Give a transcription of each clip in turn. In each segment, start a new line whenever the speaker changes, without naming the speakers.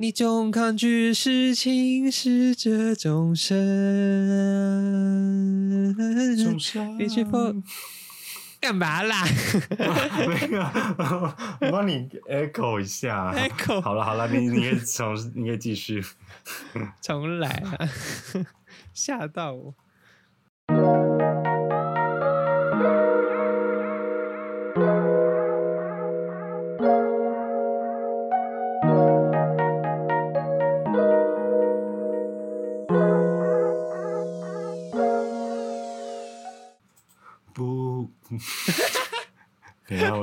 你总抗拒事情是这种深，
重伤
你是否干嘛啦
没有，我帮你 echo 一下。
？echo
好了好了，你你可以重你可以继续。
重来啊！吓到我。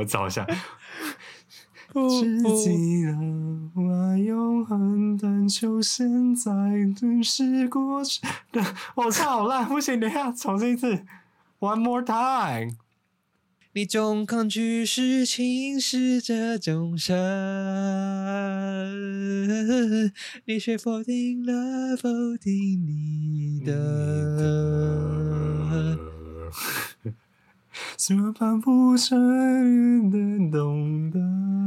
我找一下。
不
只
不
记得我永恒但求现在只是过去的。我操，好烂，不行，等一下重新一次。One more time。
你总抗拒事情是这种深，你却否定了否定你的。
说怕不承认的懂得，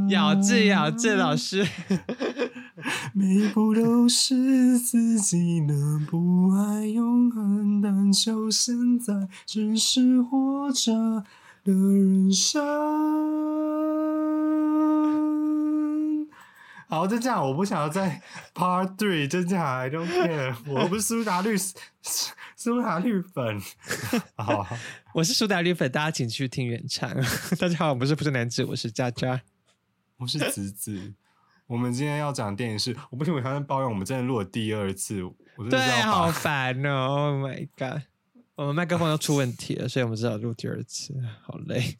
咬字咬字，老师。
每一步都是自己的不爱永恒，但求现在只是活着的人生。好，就这样，我不想要再 Part Three，就这样，I don't care，我不是苏打绿，苏打绿粉。好，
我是苏打绿粉，大家请去听原唱。大家好，我们是不是男子，我是佳佳。
我是子子。我们今天要讲的电影是，我不行我刚才抱怨，我们真的录了第二次，我真的
对
是，要
好
把
烦哦！Oh my god，我们麦克风都出问题了，所以我们只好录第二次，好累。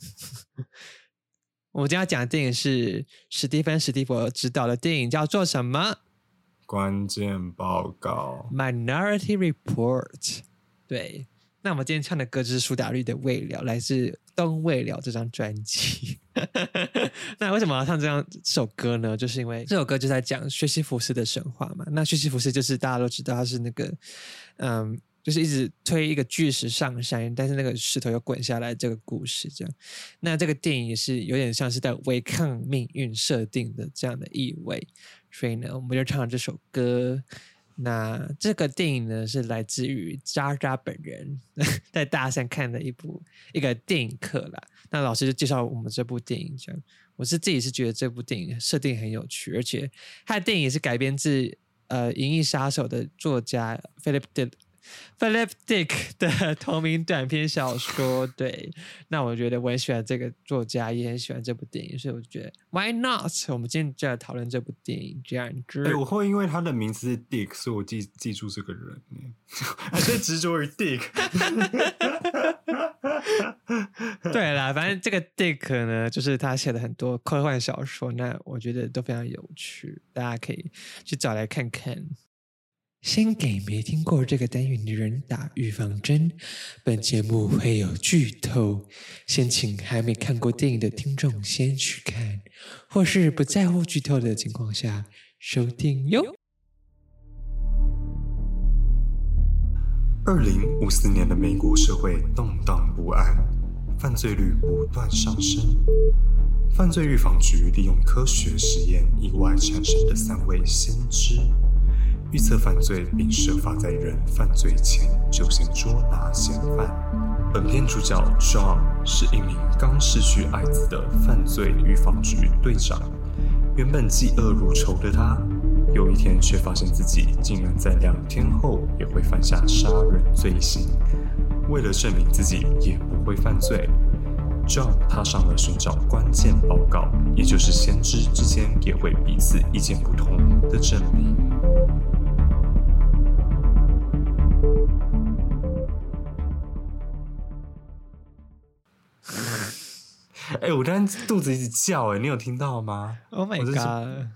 我们今天要讲的电影是史蒂芬·史蒂佛执导的电影，叫做什么
关键报告。
？Minority Report。对，那我们今天唱的歌就是苏打绿的《未了》，来自《东未了》这张专辑。那为什么要唱这样这首歌呢？就是因为这首歌就在讲薛西弗斯的神话嘛。那薛西弗斯就是大家都知道他是那个，嗯，就是一直推一个巨石上山，但是那个石头又滚下来这个故事。这样，那这个电影也是有点像是在违抗命运设定的这样的意味。所以呢，我们就唱了这首歌。那这个电影呢，是来自于渣渣本人 在大三看的一部一个电影课啦。那老师就介绍我们这部电影，这样我是自己是觉得这部电影设定很有趣，而且他的电影也是改编自呃《银翼杀手》的作家 Philip Philip Dick 的同名短篇小说。对，那我觉得我很喜欢这个作家，也很喜欢这部电影，所以我就觉得 Why not？我们今天就来讨论这部电影，这样子。
哎、我会因为他的名字是 Dick，所以我记记住这个人呢。还是执着于 Dick。
对啦，反正这个 Dick 呢，就是他写的很多科幻小说，那我觉得都非常有趣，大家可以去找来看看。先给没听过这个单元的人打预防针，本节目会有剧透，先请还没看过电影的听众先去看，或是不在乎剧透的情况下收听哟。
二零五四年的美国社会动荡不安，犯罪率不断上升。犯罪预防局利用科学实验意外产生的三位先知，预测犯罪并设法在人犯罪前就先捉拿嫌犯。本片主角 John 是一名刚失去爱子的犯罪预防局队长。原本嫉恶如仇的他，有一天却发现自己竟然在两天后也会犯下杀人罪行。为了证明自己也不会犯罪，John 踏上了寻找关键报告，也就是先知之间也会彼此意见不同的证明。哎、我刚才肚子一直叫、哎，你有听到吗
？Oh my
我真是
god！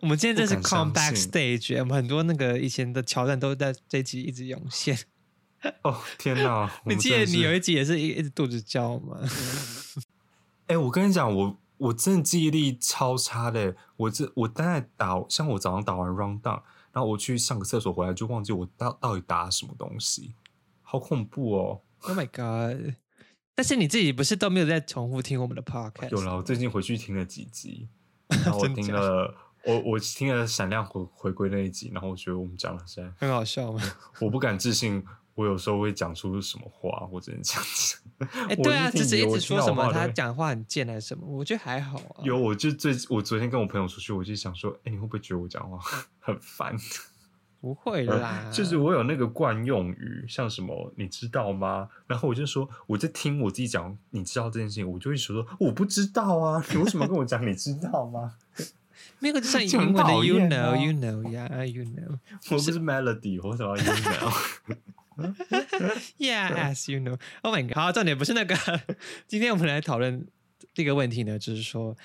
我们今天真是
不敢
come
信
backstage，我们很多那个以前的桥段都在这一集一直涌现。
哦，天哪！我
你记得
的是
你有一集也是一一直肚子叫吗？
哎、我跟你讲，我我真的记忆力超差的。我这我大概打，像我早上打完 round down，然后我去上个厕所回来，就忘记我到到底打什么东西，好恐怖哦
！Oh my god！但是你自己不是都没有在重复听我们的 podcast？
有了，我最近回去听了几集，然后我听了我我听了闪亮回回归那一集，然后我觉得我们讲的实在，
很好笑吗？
我不敢置信，我有时候会讲出什么话，我只能这样子。
哎，
我
对啊，只是一直说什么他讲话很贱还是什么，我觉得还好啊。
有，我就最我昨天跟我朋友出去，我就想说，哎、你会不会觉得我讲话很烦？
不会啦，
就是我有那个惯用语，像什么你知道吗？然后我就说我在听我自己讲，你知道这件事情，我就会说我不知道啊，你为什么跟我讲你知道吗？
那个就像
就很
英文的 you know
啊
you know yeah you know
我不是 melody，我怎么要 you
know？yeah as you know oh my god 好，重点不是那个，今天我们来讨论这个问题呢，就是说。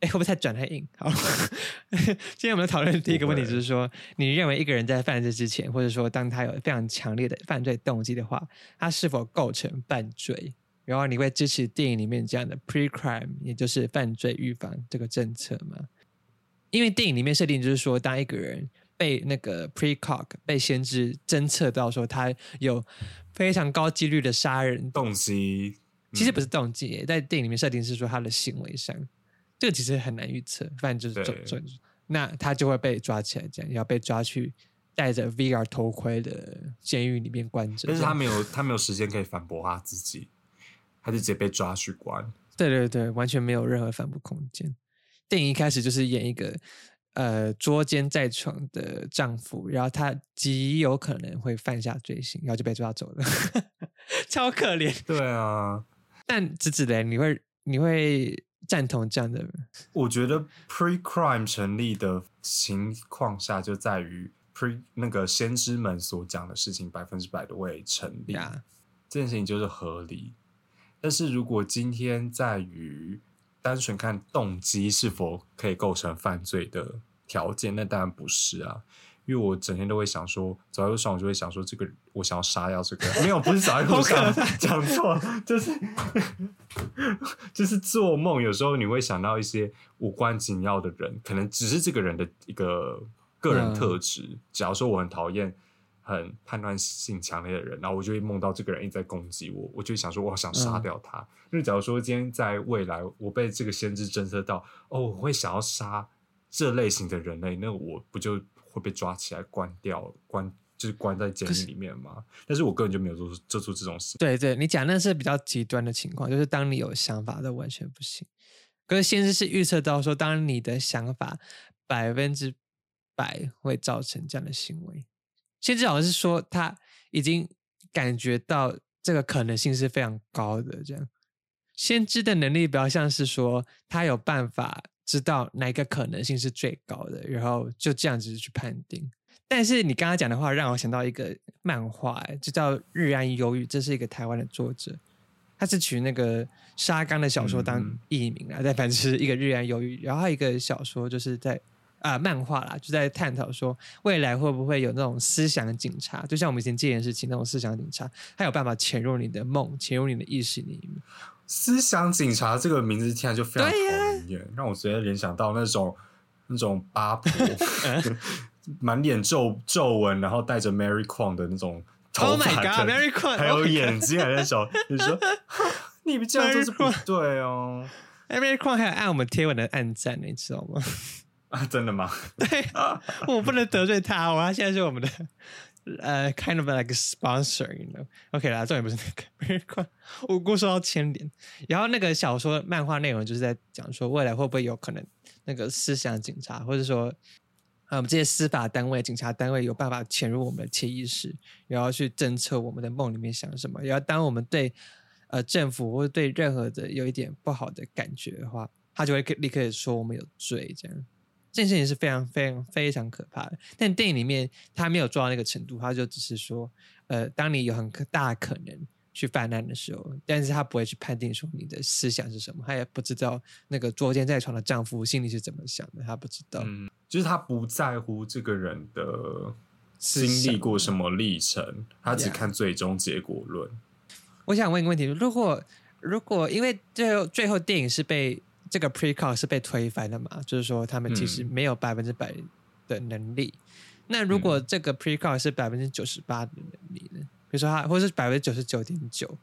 哎，会不会太转太硬？好，今天我们讨论的第一个问题就是说，你认为一个人在犯罪之前，或者说当他有非常强烈的犯罪动机的话，他是否构成犯罪？然后你会支持电影里面这样的 pre-crime，也就是犯罪预防这个政策吗？因为电影里面设定就是说，当一个人被那个 pre-cock 被先知侦测到说他有非常高几率的杀人，
动机
其实不是动机耶，在电影里面设定是说他的行为上，这个其实很难预测，反正就是
对
准准，那他就会被抓起来，这样要被抓去戴着 VR 头盔的监狱里面关着。
但是他没有他没有时间可以反驳他自己，他就直接被抓去关。
对对对，完全没有任何反驳空间。电影一开始就是演一个呃捉奸在床的丈夫，然后他极有可能会犯下罪行，然后就被抓走了，超可怜。
对啊，
但子子嘞，你会你会赞同这样的？
我觉得 pre crime 成立的情况下，就在于 pre 那个先知们所讲的事情百分之百都会成立
呀
这件事情就是合理。但是如果今天在于单纯看动机是否可以构成犯罪的条件，那当然不是啊。因为我整天都会想说，走在路上我就会想说，这个我想要杀掉这个人，没有，不是走在路上讲错，就是就是做梦，有时候你会想到一些无关紧要的人，可能只是这个人的一个个人特质。假如说我很讨厌很判断性强烈的人，然后我就会梦到这个人一直在攻击我，我就会想说，我好想杀掉他。因为假如说今天在未来我被这个先知侦测到，哦，我会想要杀这类型的人类，那我不就会被抓起来关掉，关就是关在监狱里面嘛？但是我个人就没有做出做出这种事。
对对，你讲那是比较极端的情况，就是当你有想法的完全不行。可是先知是预测到说，当你的想法百分之百会造成这样的行为。先知好像是说他已经感觉到这个可能性是非常高的，这样。先知的能力比较像是说，他有办法知道哪一个可能性是最高的，然后就这样子去判定。但是你刚刚讲的话，让我想到一个漫画，哎就叫《日安忧郁》，这是一个台湾的作者，他是取那个沙冈的小说当
嗯
译名啊，但反正是一个日安忧郁。然后还有一个小说就是在啊、漫画啦，就在探讨说未来会不会有那种思想警察，就像我们以前戒严时期那种思想警察，他有办法潜入你的梦，潜入你的意识里面。
思想警察这个名字听起来就非常讨厌，让我直接联想到那种那种八婆，满脸皱皱纹，然后带着 Mary Quant 的那种头
Oh
发
my
跟
god，Mary Quant，
还
Oh
有眼睛，还在手，你说 你这样就是不
Mary
对哦。
Mary Quant 还有按我们贴文的暗赞，你知道吗？
啊，真的吗？
对，我不能得罪他，哦，他现在是我们的呃、kind of like sponsor，you know。OK 啦，重点不是那个 Mary Quant，无辜受到牵连。然后那个小说漫画内容就是在讲说，未来会不会有可能那个思想警察，或者说啊我们这些司法单位、警察单位有办法潜入我们的潜意识，然后去侦测我们的梦里面想什么。然后当我们对呃政府或者对任何的有一点不好的感觉的话，他就会立刻说我们有罪，这样。这件事情是非常非常非常可怕的。但电影里面他没有做到那个程度，他就只是说，呃，当你有很大可能去犯案的时候，但是他不会去判定说你的思想是什么，他也不知道那个捉奸在床的丈夫心里是怎么想的，他不知道。
嗯，就是他不在乎这个人的经历过什么历程，他只看最终结果论。
我想问一个问题：如果如果因为最后最后电影是被这个 pre-call 是被推翻的嘛，就是说他们其实
嗯
没有百分之百的能力。那如果这个 pre-call 是百分之九十八的能力呢？比如说他，或是百分之九十九点九，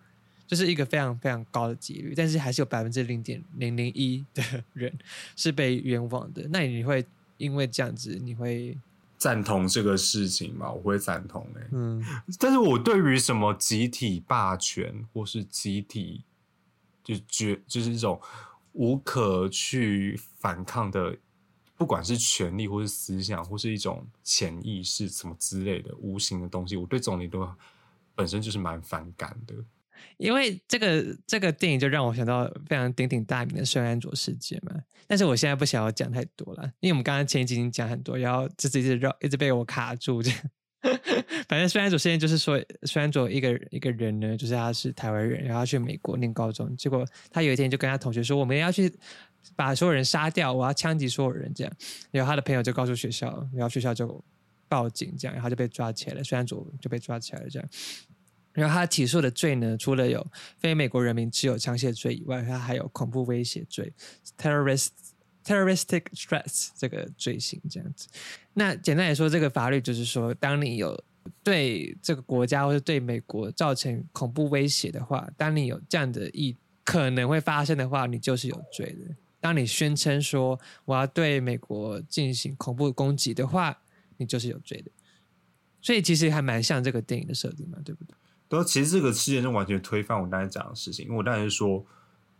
就是一个非常非常高的几率，但是还是有百分之零点零零一的人是被冤枉的。那你会因为这样子你会
赞同这个事情嘛？我会赞同哎、
嗯
但是我对于什么集体霸权或是集体就是一种无可去反抗的，不管是权利或是思想或是一种潜意识什么之类的无形的东西，我对总理都本身就是蛮反感的。
因为这个这个电影就让我想到非常鼎鼎大名的圣安卓事件嘛，但是我现在不想要讲太多了，因为我们刚刚前几集讲很多，然后这次一直绕一直被我卡住这样。反正圣安卓事件就是说，圣安卓一个一个人呢，就是他是台湾人，然后他去美国念高中，结果他有一天就跟他同学说，我们要去把所有人杀掉，我要枪击所有人这样。然后他的朋友就告诉学校，然后学校就报警，这样，然后就被抓起来了，圣安卓就被抓起来了这样。然后他起诉的罪呢，除了有非美国人民持有枪械罪以外，他还有恐怖威胁罪 （terrorist terroristic stress 这个罪行这样子。那简单来说，这个法律就是说，当你有对这个国家或者对美国造成恐怖威胁的话，当你有这样的意可能会发生的话，你就是有罪的。当你宣称说我要对美国进行恐怖攻击的话，你就是有罪的。所以其实还蛮像这个电影的设定嘛，对不对？
对啊，其实这个事件就完全推翻我刚才讲的事情，因为我当时说，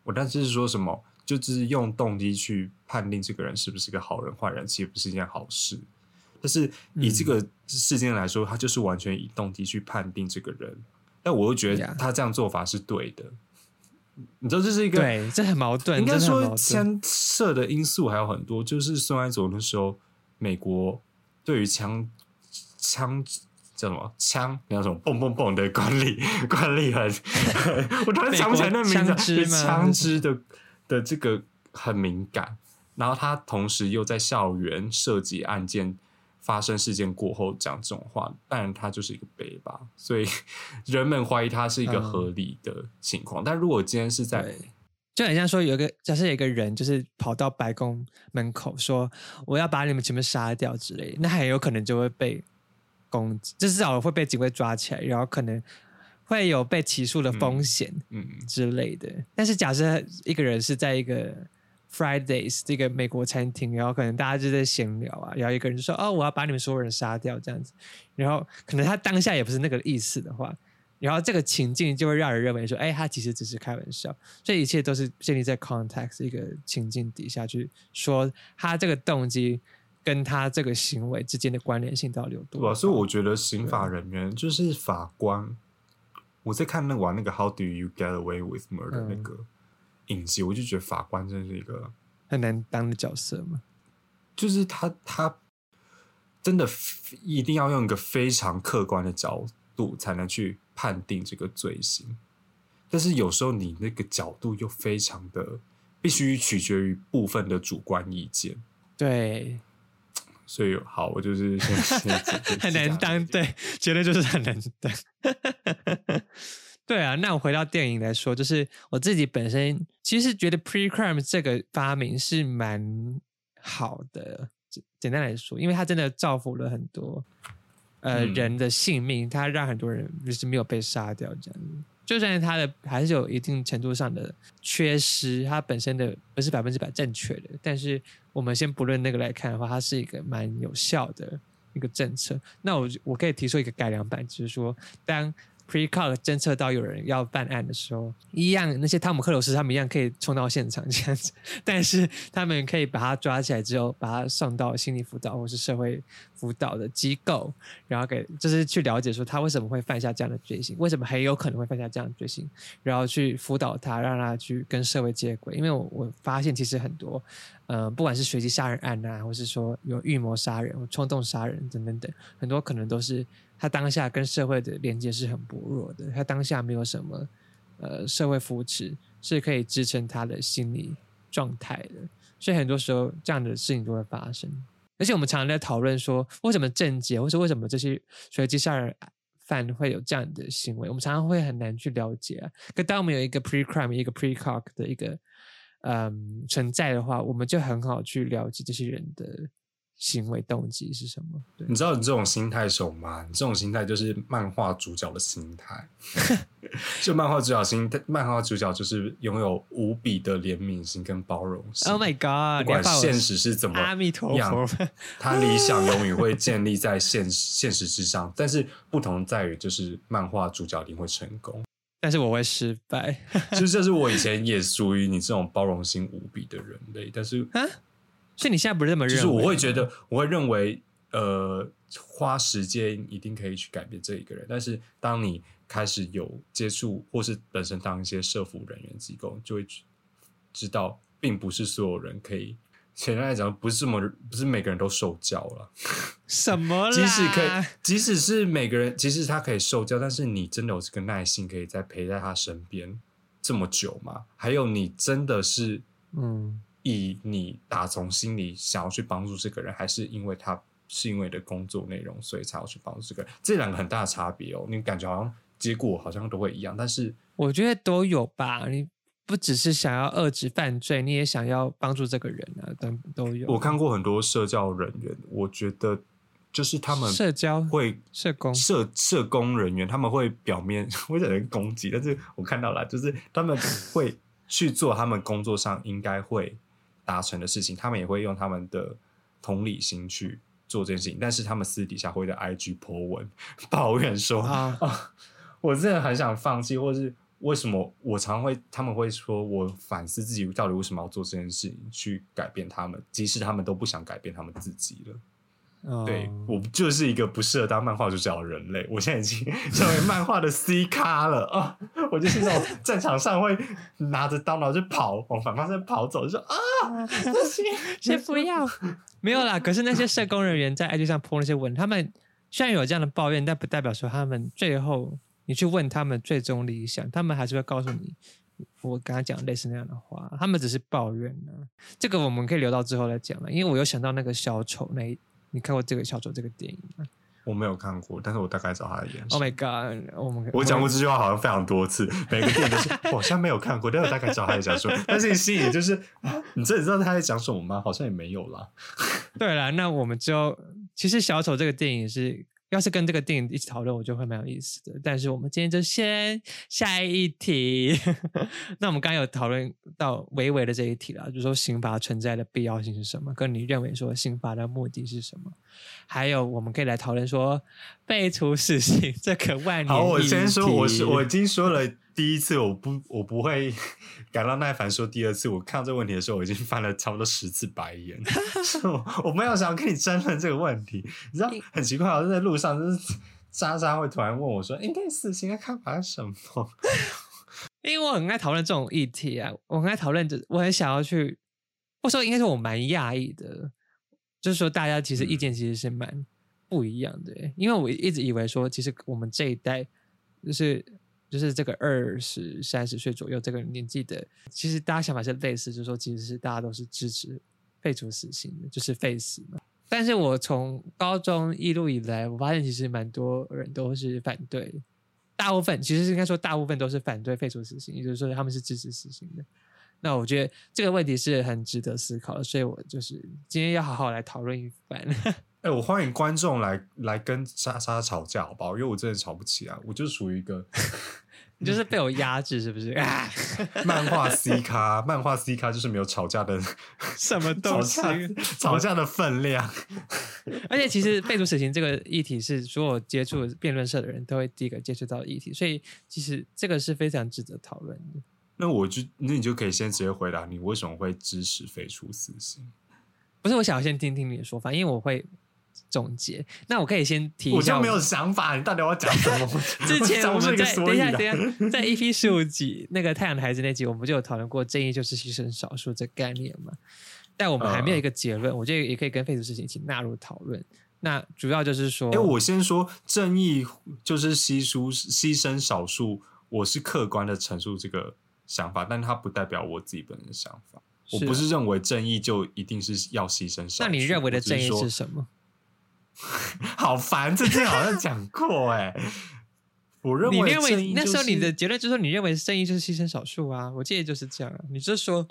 我当时是说什么，就只是用动机去判定这个人是不是个好人坏人，其实不是一件好事。但是以这个事件来说，他就是完全以动机去判定这个人，但我又觉得他这样做法是对的。你知道这是一个
对，这很矛盾，
应该说。牵涉的因素还有很多，就是孙安佐那时候，美国对于枪枪叫什么枪，叫什么蹦蹦蹦的管理 管理很，我突然想不起来那名字，
美国枪支吗
枪支的的这个很敏感，然后他同时又在校园涉及案件。发生事件过后讲这种话，当然他就是一个背吧，所以 人们怀疑他是一个
嗯
合理的情况。但如果今天是在，
就很像说有一个假设有一个人就是跑到白宫门口说我要把你们全部杀掉之类的，那很有可能就会被攻击，就至少会被警卫抓起来，然后可能会有被起诉的风险
嗯
之类的。但是假设一个人是在一个 Fridays 这个美国餐厅，然后可能大家就在闲聊啊，然后一个人就说哦我要把你们所有人杀掉这样子，然后可能他当下也不是那个意思的话。然后这个情境就会让人认为说，哎，他其实只是开玩笑，这一切都是建立在 context 一个情境底下去说他这个动机跟他这个行为之间的关联性到底有多？
所以我觉得刑法人员就是法官。我在看那个玩那个《How Do You Get Away with Murder》
嗯。
那个影集，我就觉得法官真的是一个，
很难当的角色嘛。
就是他他真的一定要用一个非常客观的角度才能去判定这个罪行，但是有时候你那个角度又非常的必须取决于部分的主观意见，
对，
所以好，我就是先 先
很难当，对，绝对就是很难当。对啊，那我回到电影来说，就是我自己本身其实觉得 pre-crime 这个发明是蛮好的。简简单来说，因为它真的造福了很多呃、
嗯
人的性命，它让很多人就是没有被杀掉这样子。就算是它的还是有一定程度上的缺失，它本身的不是百分之百正确的，但是我们先不论那个来看的话，它是一个蛮有效的一个政策。那我我可以提出一个改良版，就是说，当 pre-call 侦测到有人要办案的时候，一样那些汤姆克鲁斯他们一样可以冲到现场这样子，但是他们可以把他抓起来之后，把他送到心理辅导或是社会辅导的机构，然后给就是去了解说他为什么会犯下这样的罪行，为什么很有可能会犯下这样的罪行，然后去辅导他，让他去跟社会接轨。因为我我发现其实很多，呃，不管是随机杀人案啊，或是说有预谋杀人、冲动杀人等等等，很多可能都是他当下跟社会的连接是很薄弱的，他当下没有什么呃社会扶持是可以支撑他的心理状态的，所以很多时候这样的事情都会发生。而且我们常常在讨论说，为什么症结，或是为什么这些随机杀人犯会有这样的行为，我们常常会很难去了解啊。可当我们有一个 pre-crime、一个 pre-cock 的一个嗯存在的话，我们就很好去了解这些人的行为动机是什么。对
你，知道你这种心态什么吗？你这种心态就是漫画主角的心态。就漫画主角心态，漫画主角就是拥有无比的怜悯心跟包容心。
Oh my
不
God！你要把我
管现实是怎么
阿弥陀佛，
他理想永远会建立在现现实之上，但是不同在于就是漫画主角一定会成功。
但是我会失败
其实这是我以前也属于你这种包容心无比的人类，但是
啊！所以你现在不是这么认为？
就是我会觉得，我会认为，呃，花时间一定可以去改变这一个人，但是当你开始有接触，或是本身当一些社服人员机构，就会知知道，并不是所有人可以。简单来讲，不是这么，不是每个人都受教了。
什么啦？
即使可以，即使是每个人，即使他可以受教，但是你真的有这个耐心，可以在陪在他身边这么久吗？还有，你真的是
嗯，
以你打从心里想要去帮助这个人，还是因为他是因为你的工作内容，所以才要去帮助这个人？这两个很大的差别哦。你感觉好像结果好像都会一样，但是
我觉得都有吧。你不只是想要遏制犯罪，你也想要帮助这个人啊，都都有。
我看过很多社教人员，我觉得就是他们
社交
会
社工
社社工人员他们会表面会有人攻击，但是我看到了，就是他们会去做他们工作上应该会达成的事情，他们也会用他们的同理心去做这件事情，但是他们私底下会在 IG po 文抱怨说
啊
啊，我真的很想放弃，或是为什么我常会他们会说我反思自己到底为什么要做这件事情，去改变他们，即使他们都不想改变他们自己了。
哦
对我就是一个不适合当漫画主角的人类，我现在已经 成为漫画的 C 咖了啊！我就是那种 战场上会拿着刀然后就跑往反方向跑走，就说啊，不行，
先不要，没有啦。可是那些社工人员在 IG 上 po 那些文，他们虽然有这样的抱怨，但不代表说他们最后你去问他们最终理想，他们还是会告诉你。我刚刚讲类似那样的话，他们只是抱怨呢、这个我们可以留到之后再讲了，因为我有想到那个小丑那一，你看过这个小丑这个电影吗
我没有看过，但是我大概知道他的演
？Oh。my god！我们
我讲过这句话好像非常多次，每个电影都是我好像没有看过，但我大概知道他在讲什么。但是你心里就是，啊你真的知道他在讲什么吗？好像也没有啦。
对啦，那我们就其实小丑这个电影是，要是跟这个电影一起讨论，我觉得会蛮有意思的。但是我们今天就先下一题。那我们刚刚有讨论到伟伟的这一题了，就是说刑罚存在的必要性是什么，跟你认为说刑罚的目的是什么？还有我们可以来讨论说废除死刑这个万年
好，我先说，我
是
是我已经说了 第一次，我不我不会 感到耐烦说第二次。我看到这个问题的时候，我已经翻了差不多十次白眼。是我我没有想要跟你争论这个问题，你知道很奇怪，我在路上就是渣渣会突然问我说：“应该死刑的看法是什么
因为我很爱讨论这种议题啊，我很爱讨论这，我很想要去，或者说应该是我蛮讶异的，就是说大家其实意见其实是蛮不一样的欸，因为我一直以为说，其实我们这一代就是就是这个二十三十岁左右这个年纪的，其实大家想法是类似，就是说其实是大家都是支持废除死刑的，就是废死嘛。但是我从高中一路以来，我发现其实蛮多人都是反对，大部分其实是应该说大部分都是反对废除死刑，也就是说他们是支持死刑的。那我觉得这个问题是很值得思考的，所以我就是今天要好好来讨论一番。”
哎、我欢迎观众来来跟莎莎吵架，好不好？因为我真的吵不起啊，我就属于一个
你就是被我压制是不是？啊，
漫画 C 咖，漫画 C 咖就是没有吵架的
什么
吵
东西？
架吵架的分量。
而且其实废除死刑这个议题是所有接触辩论社的人都会第一个接触到的议题，所以其实这个是非常值得讨论的。
那我就那你就可以先直接回答你为什么会支持废除死刑？
不是，我想要先听听你的说法，因为我会总结。那我可以先提一下
我就没有想法，你到底要讲什么？
之前我们在等一下，等一下，在 EP 十五集那个太阳的孩子那集，我们就有讨论过正义就是牺牲少数这概念嘛。但我们还没有一个结论，我觉得也可以跟废除事情一起纳入讨论。那主要就是说，
哎、我先说，正义就是牺牲牺牲少数，我是客观的陈述这个想法，但它不代表我自己本人的想法。我不是认为正义就一定是要牺牲少数。
那你认为的正义是什么？
好烦，这之前好像讲过哎、我认
你认
为
那时候你的结论就是说，你认为正义就是牺牲少数啊？我记得就是这样啊。你就说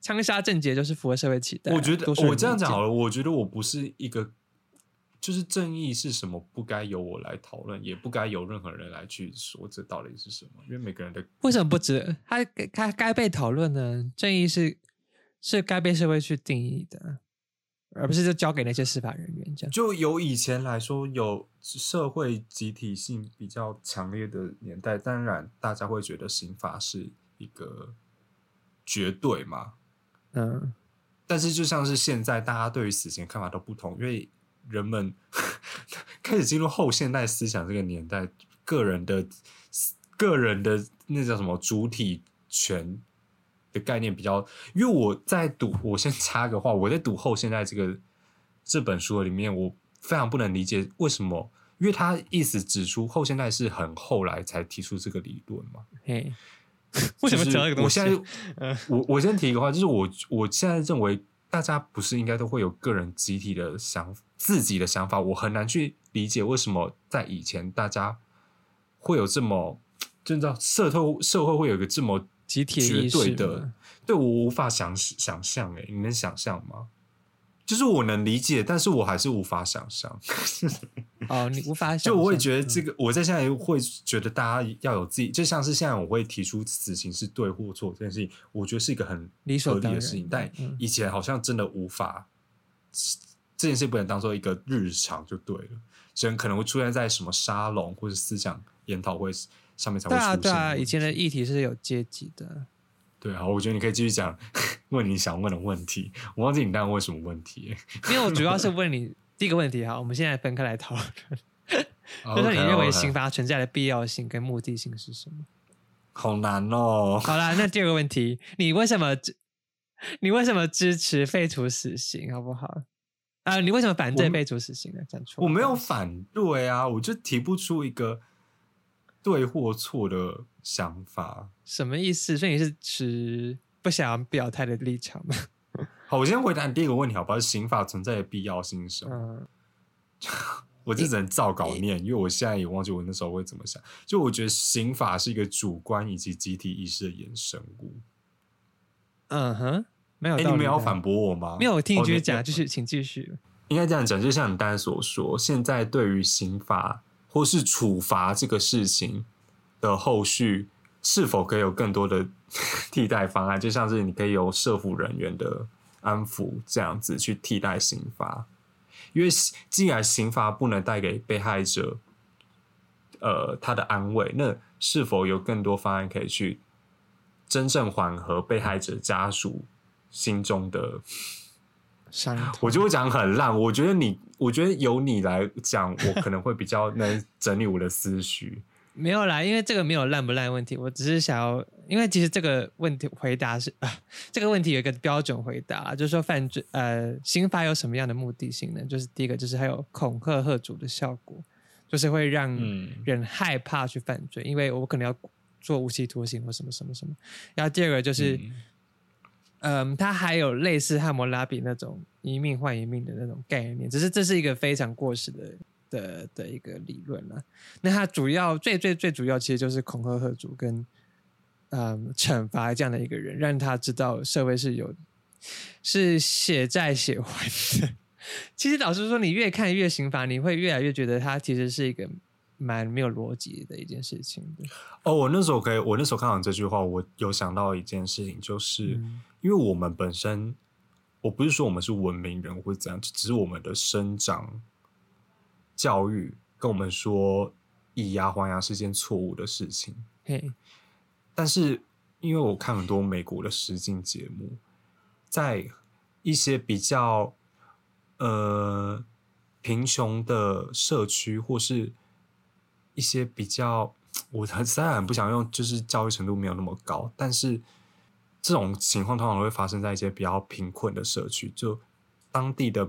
枪杀郑捷就是符合社会期待啊。
我觉得我这样讲好了，我觉得我不是一个，就是正义是什么，不该由我来讨论，也不该由任何人来去说这到底是什么，因为每个人的
为什么不值？他该该被讨论呢？正义是是该被社会去定义的，而不是就交给那些司法人员这样。
就由以前来说，有社会集体性比较强烈的年代，当然大家会觉得刑法是一个绝对嘛。
嗯，
但是就像是现在，大家对于死刑看法都不同，因为人们开始进入后现代思想这个年代，个人的个人的那叫什么主体权的概念比较。因为我在读，我先插个话，我在读后现代这个这本书里面，我非常不能理解为什么，因为他意思指出后现代是很后来才提出这个理论嘛。
嘿，为什么讲这个东西？
我现在
嗯
我我先提一个话，就是我我现在认为大家不是应该都会有个人集体的想自己的想法，我很难去理解为什么在以前大家会有这么，就你知道社会社会会有一个这么
集体
绝对的，对我无法想想象，哎，你能想象吗？就是我能理解，但是我还是无法想象。
哦，你无法想
就我
也
觉得这个，我在现在会觉得大家要有自己，就像是现在我会提出死刑是对或错这件事情，我觉得是一个很
理所当然
合理的事情，但
嗯
以前好像真的无法，这件事不能当做一个日常就对了，只能可能会出现在什么沙龙或者思想研讨会上面才会出现。
啊对啊，以前的议题是有阶级的。
对啊，我觉得你可以继续讲 问你想问的问题，我忘记你刚刚问什么问题。
因为我主要是 问你第一个问题哈，我们现在分开来讨论，
哦
就是你认为刑罚存在的必要性跟目的性是什么？
好难哦。
好啦，那第二个问题，你为什么支你为什么支持废除死刑，好不好？啊、你为什么反对
我
废除死刑呢？讲错，
我没有反对啊，我就提不出一个对或错的想法。
什么意思？所以你是持不想要表态的立场吗？
好，我先回答你第一个问题，好不好？刑法存在的必要性是什么？
嗯，
我就只能照稿念，因为我现在也忘记我那时候会怎么想。就我觉得刑法是一个主观以及集体意识的衍生物。
嗯哼，没有
哎、你们要反驳我吗？
没有，我听你
哦
继续讲，继续，请继续。
应该这样讲，就像你刚才所说，现在对于刑罚或是处罚这个事情的后续，是否可以有更多的 替代方案？就像是你可以有社服人员的安抚这样子去替代刑罚，因为既然刑罚不能带给被害者呃他的安慰，那是否有更多方案可以去真正缓和被害者家属心中的
伤痛，
我就会讲很烂。我觉得你，我觉得由你来讲，我可能会比较能整理我的思绪。
没有啦，因为这个没有烂不烂的问题，我只是想要，因为其实这个问题回答是啊，这个问题有一个标准回答，就是说犯罪呃刑罚有什么样的目的性呢？就是第一个就是还有恐吓吓阻的效果，就是会让
嗯
人害怕去犯罪，因为我可能要做无期徒刑或什么什么什么。然后第二个就是。
嗯
嗯，它还有类似汉谟拉比那种一命换一命的那种概念，只是这是一个非常过时的的的一个理论了。那它主要最最最主要其实就是恐吓贺主跟嗯惩罚这样的一个人，让他知道社会是有是血债血还的。其实老实说，你越看越刑罚，你会越来越觉得它其实是一个蛮没有逻辑的一件事情的。
哦，我那时候可以，我那时候看到这句话，我有想到一件事情，就是、因为我们本身，我不是说我们是文明人或者怎样，只是我们的生长教育跟我们说以牙还牙是件错误的事情。
嘿，
但是因为我看很多美国的实境节目，在一些比较呃贫穷的社区，或是一些比较，我很实在很不想用，就是教育程度没有那么高，但是这种情况通常会发生在一些比较贫困的社区，就当地的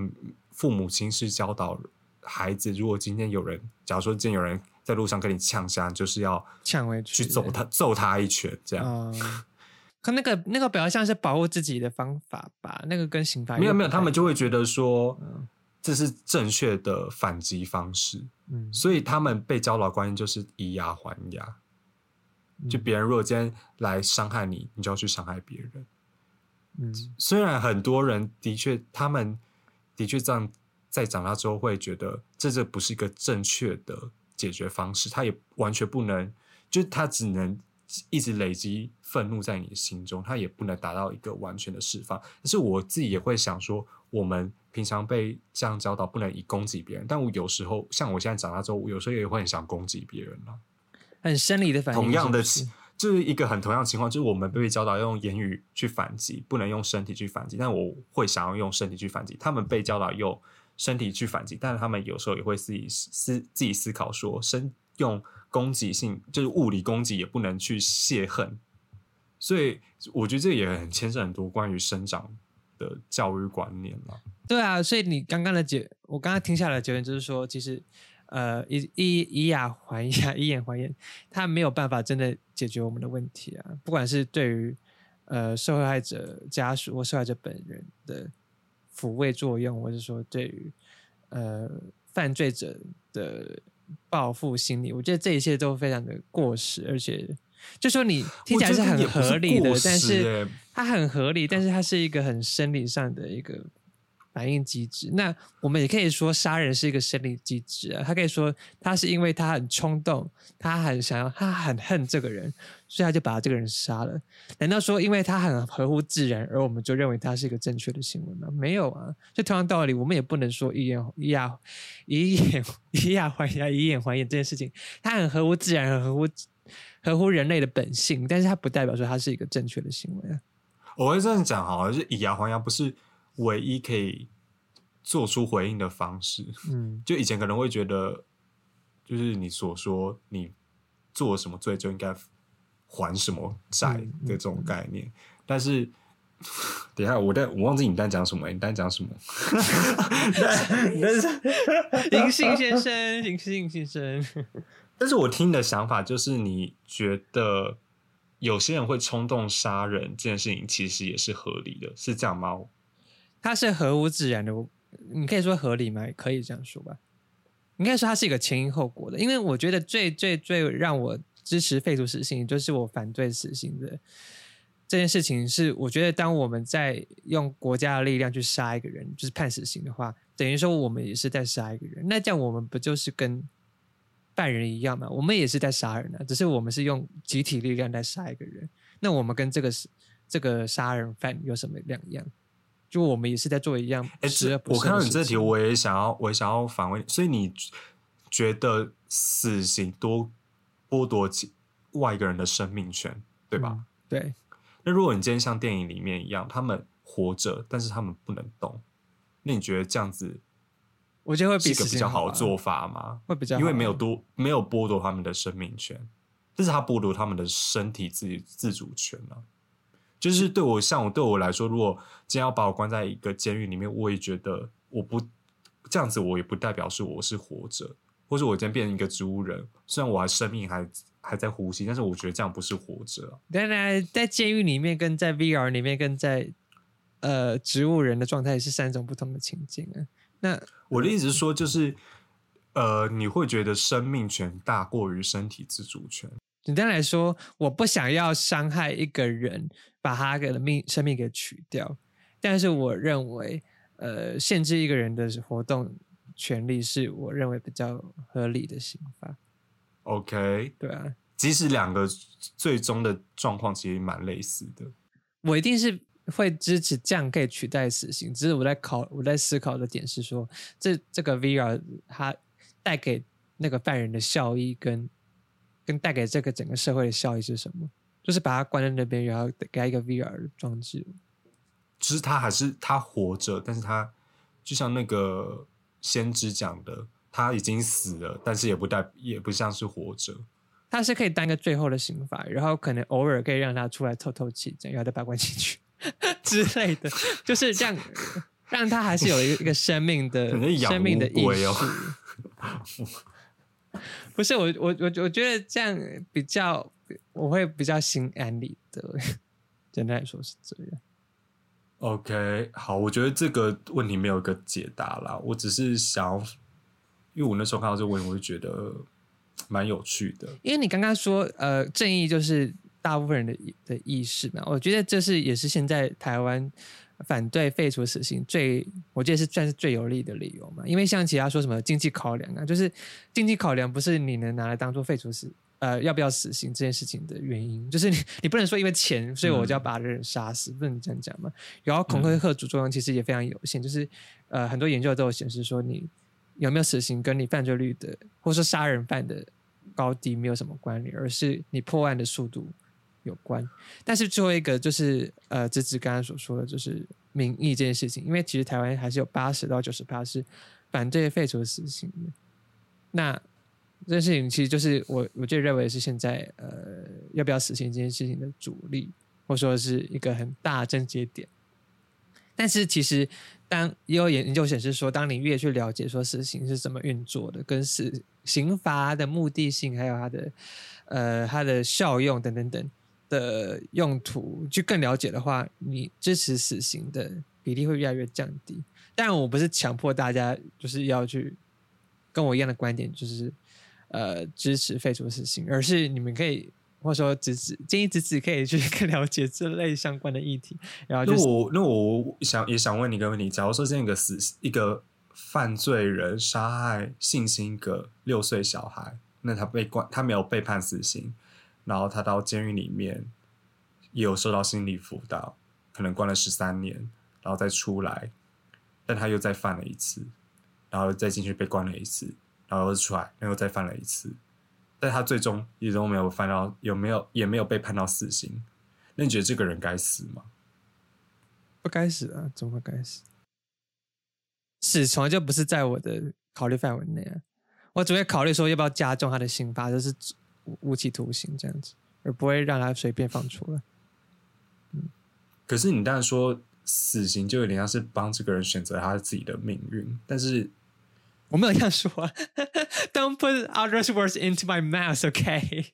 父母亲是教导孩子，如果今天有人，假如说今天有人在路上跟你呛下，就是要
呛回去
去揍他，揍他一拳，这样。
嗯，可那个那个比较像是保护自己的方法吧，那个跟刑法
没有没有，他们就会觉得说
嗯
这是正确的反击方式，
嗯
所以他们被教导的观念就是以牙还牙。就别人如果今天来伤害你，你就要去伤害别人。
嗯，
虽然很多人的确，他们的确这样在长大之后会觉得这这不是一个正确的解决方式，他也完全不能，就是他只能一直累积愤怒在你的心中，他也不能达到一个完全的释放。但是我自己也会想说，我们平常被这样教导不能以攻击别人，但我有时候像我现在长大之后，我有时候也会很想攻击别人了。
很生理的反应。
同样的
是是
就是一个很同样的情况，就是我们被教导要用言语去反击，不能用身体去反击。但我会想要用身体去反击，他们被教导用身体去反击，但是他们有时候也会自己思自己思考说，身用攻击性就是物理攻击也不能去泄恨。所以我觉得这也很牵涉很多关于生长的教育观念了。
对啊，所以你刚刚的结，我刚刚听下来的结论就是说，其实呃，以以以牙还牙，以眼还眼，它没有办法真的解决我们的问题啊。不管是对于呃受害者家属或受害者本人的抚慰作用，或者说对于呃犯罪者的报复心理，我觉得这一切都非常的过时，而且就说你听起来是很合理的
过，
但是它很合理，但是它是一个很生理上的一个反应机制。那我们也可以说杀人是一个生理机制啊，他可以说他是因为他很冲动，他很想要，他很恨这个人，所以他就把这个人杀了。难道说因为他很合乎自然，而我们就认为他是一个正确的行为吗？没有啊，就同样道理，我们也不能说以眼以牙以眼以牙还牙，以眼还眼这件事情，他很合乎自然，很合乎合乎人类的本性，但是他不代表说他是一个正确的行为啊。
我会这样讲哈，就是以牙还牙不是唯一可以做出回应的方式。
嗯，
就以前可能会觉得，就是你所说你做了什么罪就应该还什么债的这种概念，但是。等一下，我在我忘记你在讲什么，你在讲什么？但 是
银杏先生，银杏先生，
但是我听你的想法就是，你觉得有些人会冲动杀人这件事情，其实也是合理的，是这样吗？
它是合乎自然的，我你可以说合理吗？可以这样说吧。应该说它是一个前因后果的，因为我觉得最最最让我支持废除死刑，就是我反对死刑的这件事情是，我觉得当我们在用国家的力量去杀一个人，就是判死刑的话，等于说我们也是在杀一个人。那这样我们不就是跟犯人一样吗？我们也是在杀人啊，只是我们是用集体力量在杀一个人。那我们跟这个是这个杀人犯有什么两样？就我们也是在做一样
哎，这
十恶
我看到你这题，我也想要，我也想要反问，所以你觉得死刑多剥夺其外一个人的生命权，对吧？
嗯对，
那如果你今天像电影里面一样，他们活着，但是他们不能动，那你觉得这样子
我觉得会比
是一个比较
好
的做法吗？
会比较
因为没有多没有剥夺他们的生命权，但是他剥夺他们的身体自自主权了、就是对我像我对我来说，如果今天要把我关在一个监狱里面，我也觉得我不这样子，我也不代表是我是活着，或者我今天变成一个植物人，虽然我还生命还还在呼吸，但是我觉得这样不是活着啊、
当然，在监狱里面跟在 VR 里面跟在呃植物人的状态是三种不同的情境啊。那
我的意思是说，就是呃，你会觉得生命权大过于身体自主权？
简单来说，我不想要伤害一个人，把他的命生命给取掉，但是我认为，呃，限制一个人的活动权利是我认为比较合理的刑法。
OK，
对啊，
即使两个最终的状况其实蛮类似的。
我一定是会支持这样可以取代死刑，只是我在考我在思考的点是说，这这个 VR 它带给那个犯人的效益跟跟带给这个整个社会的效益是什么？就是把他关在那边，然后给他一个 VR 装置。
就是他还是他活着，但是他就像那个先知讲的，他已经死了，但是也不代也不像是活着。
他是可以当一个最后的刑罚，然后可能偶尔可以让他出来透透气，这样然后再把关进去 之类的，就是这样，让他还是有一个一个生命的生命的意识。不是我我我我觉得这样比较，我会比较心安理得。简单来说是这样。
OK，好，我觉得这个问题没有一个解答啦，我只是想要，因为我那时候看到这个问题，我就觉得蛮有趣的。
因为你刚刚说，呃，正义就是大部分人的意的意识嘛。我觉得这是也是现在台湾反对废除死刑最，我觉得是算是最有力的理由嘛。因为像其他说什么经济考量啊，就是经济考量不是你能拿来当做废除死呃要不要死刑这件事情的原因，就是你你不能说因为钱，所以我就要把人杀死，不能这样讲嘛。然后恐吓吓主作用其实也非常有限，就是呃很多研究都有显示说你有没有死刑跟你犯罪率的，或者说杀人犯的高低没有什么关联，而是你破案的速度有关。但是最后一个就是呃，芝芝刚刚所说的，就是民意这件事情，因为其实台湾还是有八十到九十八是反对废除死刑的。那这件事情其实就是我我就认为是现在呃要不要死刑这件事情的主力，或者说是一个很大症结点。但是其实，当也有研究显示说，当你越去了解说死刑是怎么运作的，跟死刑罚的目的性，还有它的呃它的效用等等等的用途，去更了解的话，你支持死刑的比例会越来越降低。但，我不是强迫大家就是要去跟我一样的观点，就是呃支持废除死刑，而是你们可以。或者说，子子建议子子可以去更了解这类相关的议题。然后，
那我那我想也想问你一个问题：，假如说这个死一个犯罪人杀害性侵一个六岁小孩，那他被关，他没有被判死刑，然后他到监狱里面也有受到心理辅导，可能关了十三年，然后再出来，但他又再犯了一次，然后再进去被关了一次，然后又出来，然后再犯了一次。但他最终也都没有犯到，有没有也没有被判到死刑。那你觉得这个人该死吗？
不该死啊，怎么该死？死从来就不是在我的考虑范围内啊。我只会考虑说要不要加重他的刑罚，就是无期徒刑这样子，而不会让他随便放出来。
嗯，可是你当然说死刑就有点像是帮这个人选择他自己的命运，但是。
我没有这样说啊，Don't put others' words into my mouth, OK？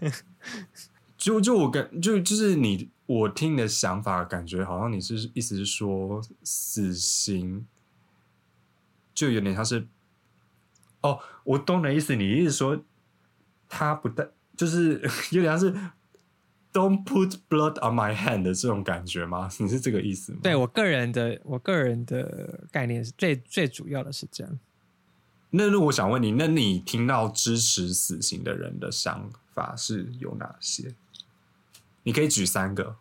就就我感就就是你我听你的想法，感觉好像你是意思是说死刑就有点像是哦，我懂的意思，你意思说他不但就是 有点像是。Don't put blood on my hand 的这种感觉吗？你是这个意思吗？
对我个人的，我个人的概念是最最主要的是这样。
那那我想问你，那你听到支持死刑的人的想法是有哪些？你可以举三个。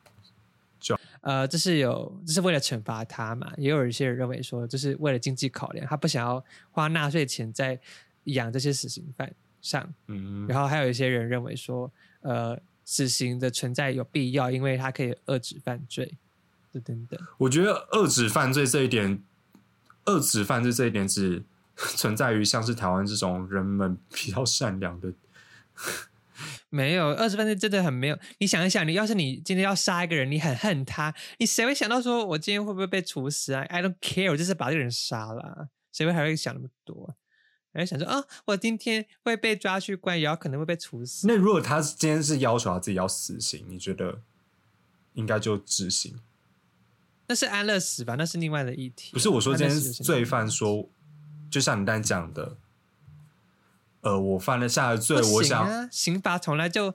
就
呃，这是有，这是为了惩罚他嘛？也有一些人认为说，这是为了经济考量，他不想要花纳税钱在养这些死刑犯上。嗯，然后还有一些人认为说，呃。死刑的存在有必要，因为它可以遏制犯罪，等等。
我觉得遏制犯罪这一点，遏制犯罪这一点只 存在于像是台湾这种人们比较善良的。
没有遏制犯罪真的很没有。你想一想，你要是你今天要杀一个人，你很恨他，你谁会想到说我今天会不会被处死啊？I don't care，我就是把这个人杀了，谁会还会想那么多？还想说啊，我今天会被抓去关，也要可能会被处死。
那如果他今天是要求他自己要死刑，你觉得应该就执行？
那是安乐死吧？那是另外的议题。
不是我说，今天罪犯说，就像你刚才讲的，呃，我犯了下的罪，我想
刑罚从来就。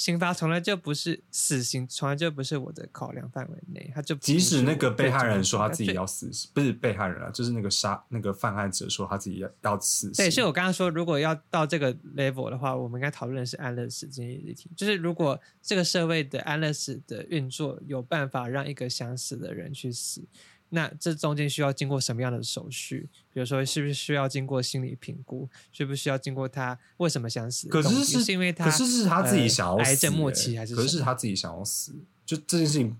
刑罚从来就不是死刑，从来就不是我的考量范围内。他就
即使那个被害人说他自己要死，不是被害人啊，就是那个杀那个犯案者说他自己要要死。
对，所以我刚刚说，如果要到这个 level 的话，我们应该讨论的是安乐死这些议题。就是如果这个社会的安乐死的运作有办法让一个想死的人去死。那这中间需要经过什么样的手续？比如说，是不是需要经过心理评估？需不需要经过他为什么想死？
可是
是因为他，
可是是他自己想要死，
癌症末期还是？
可是他自己想要死，就这件事情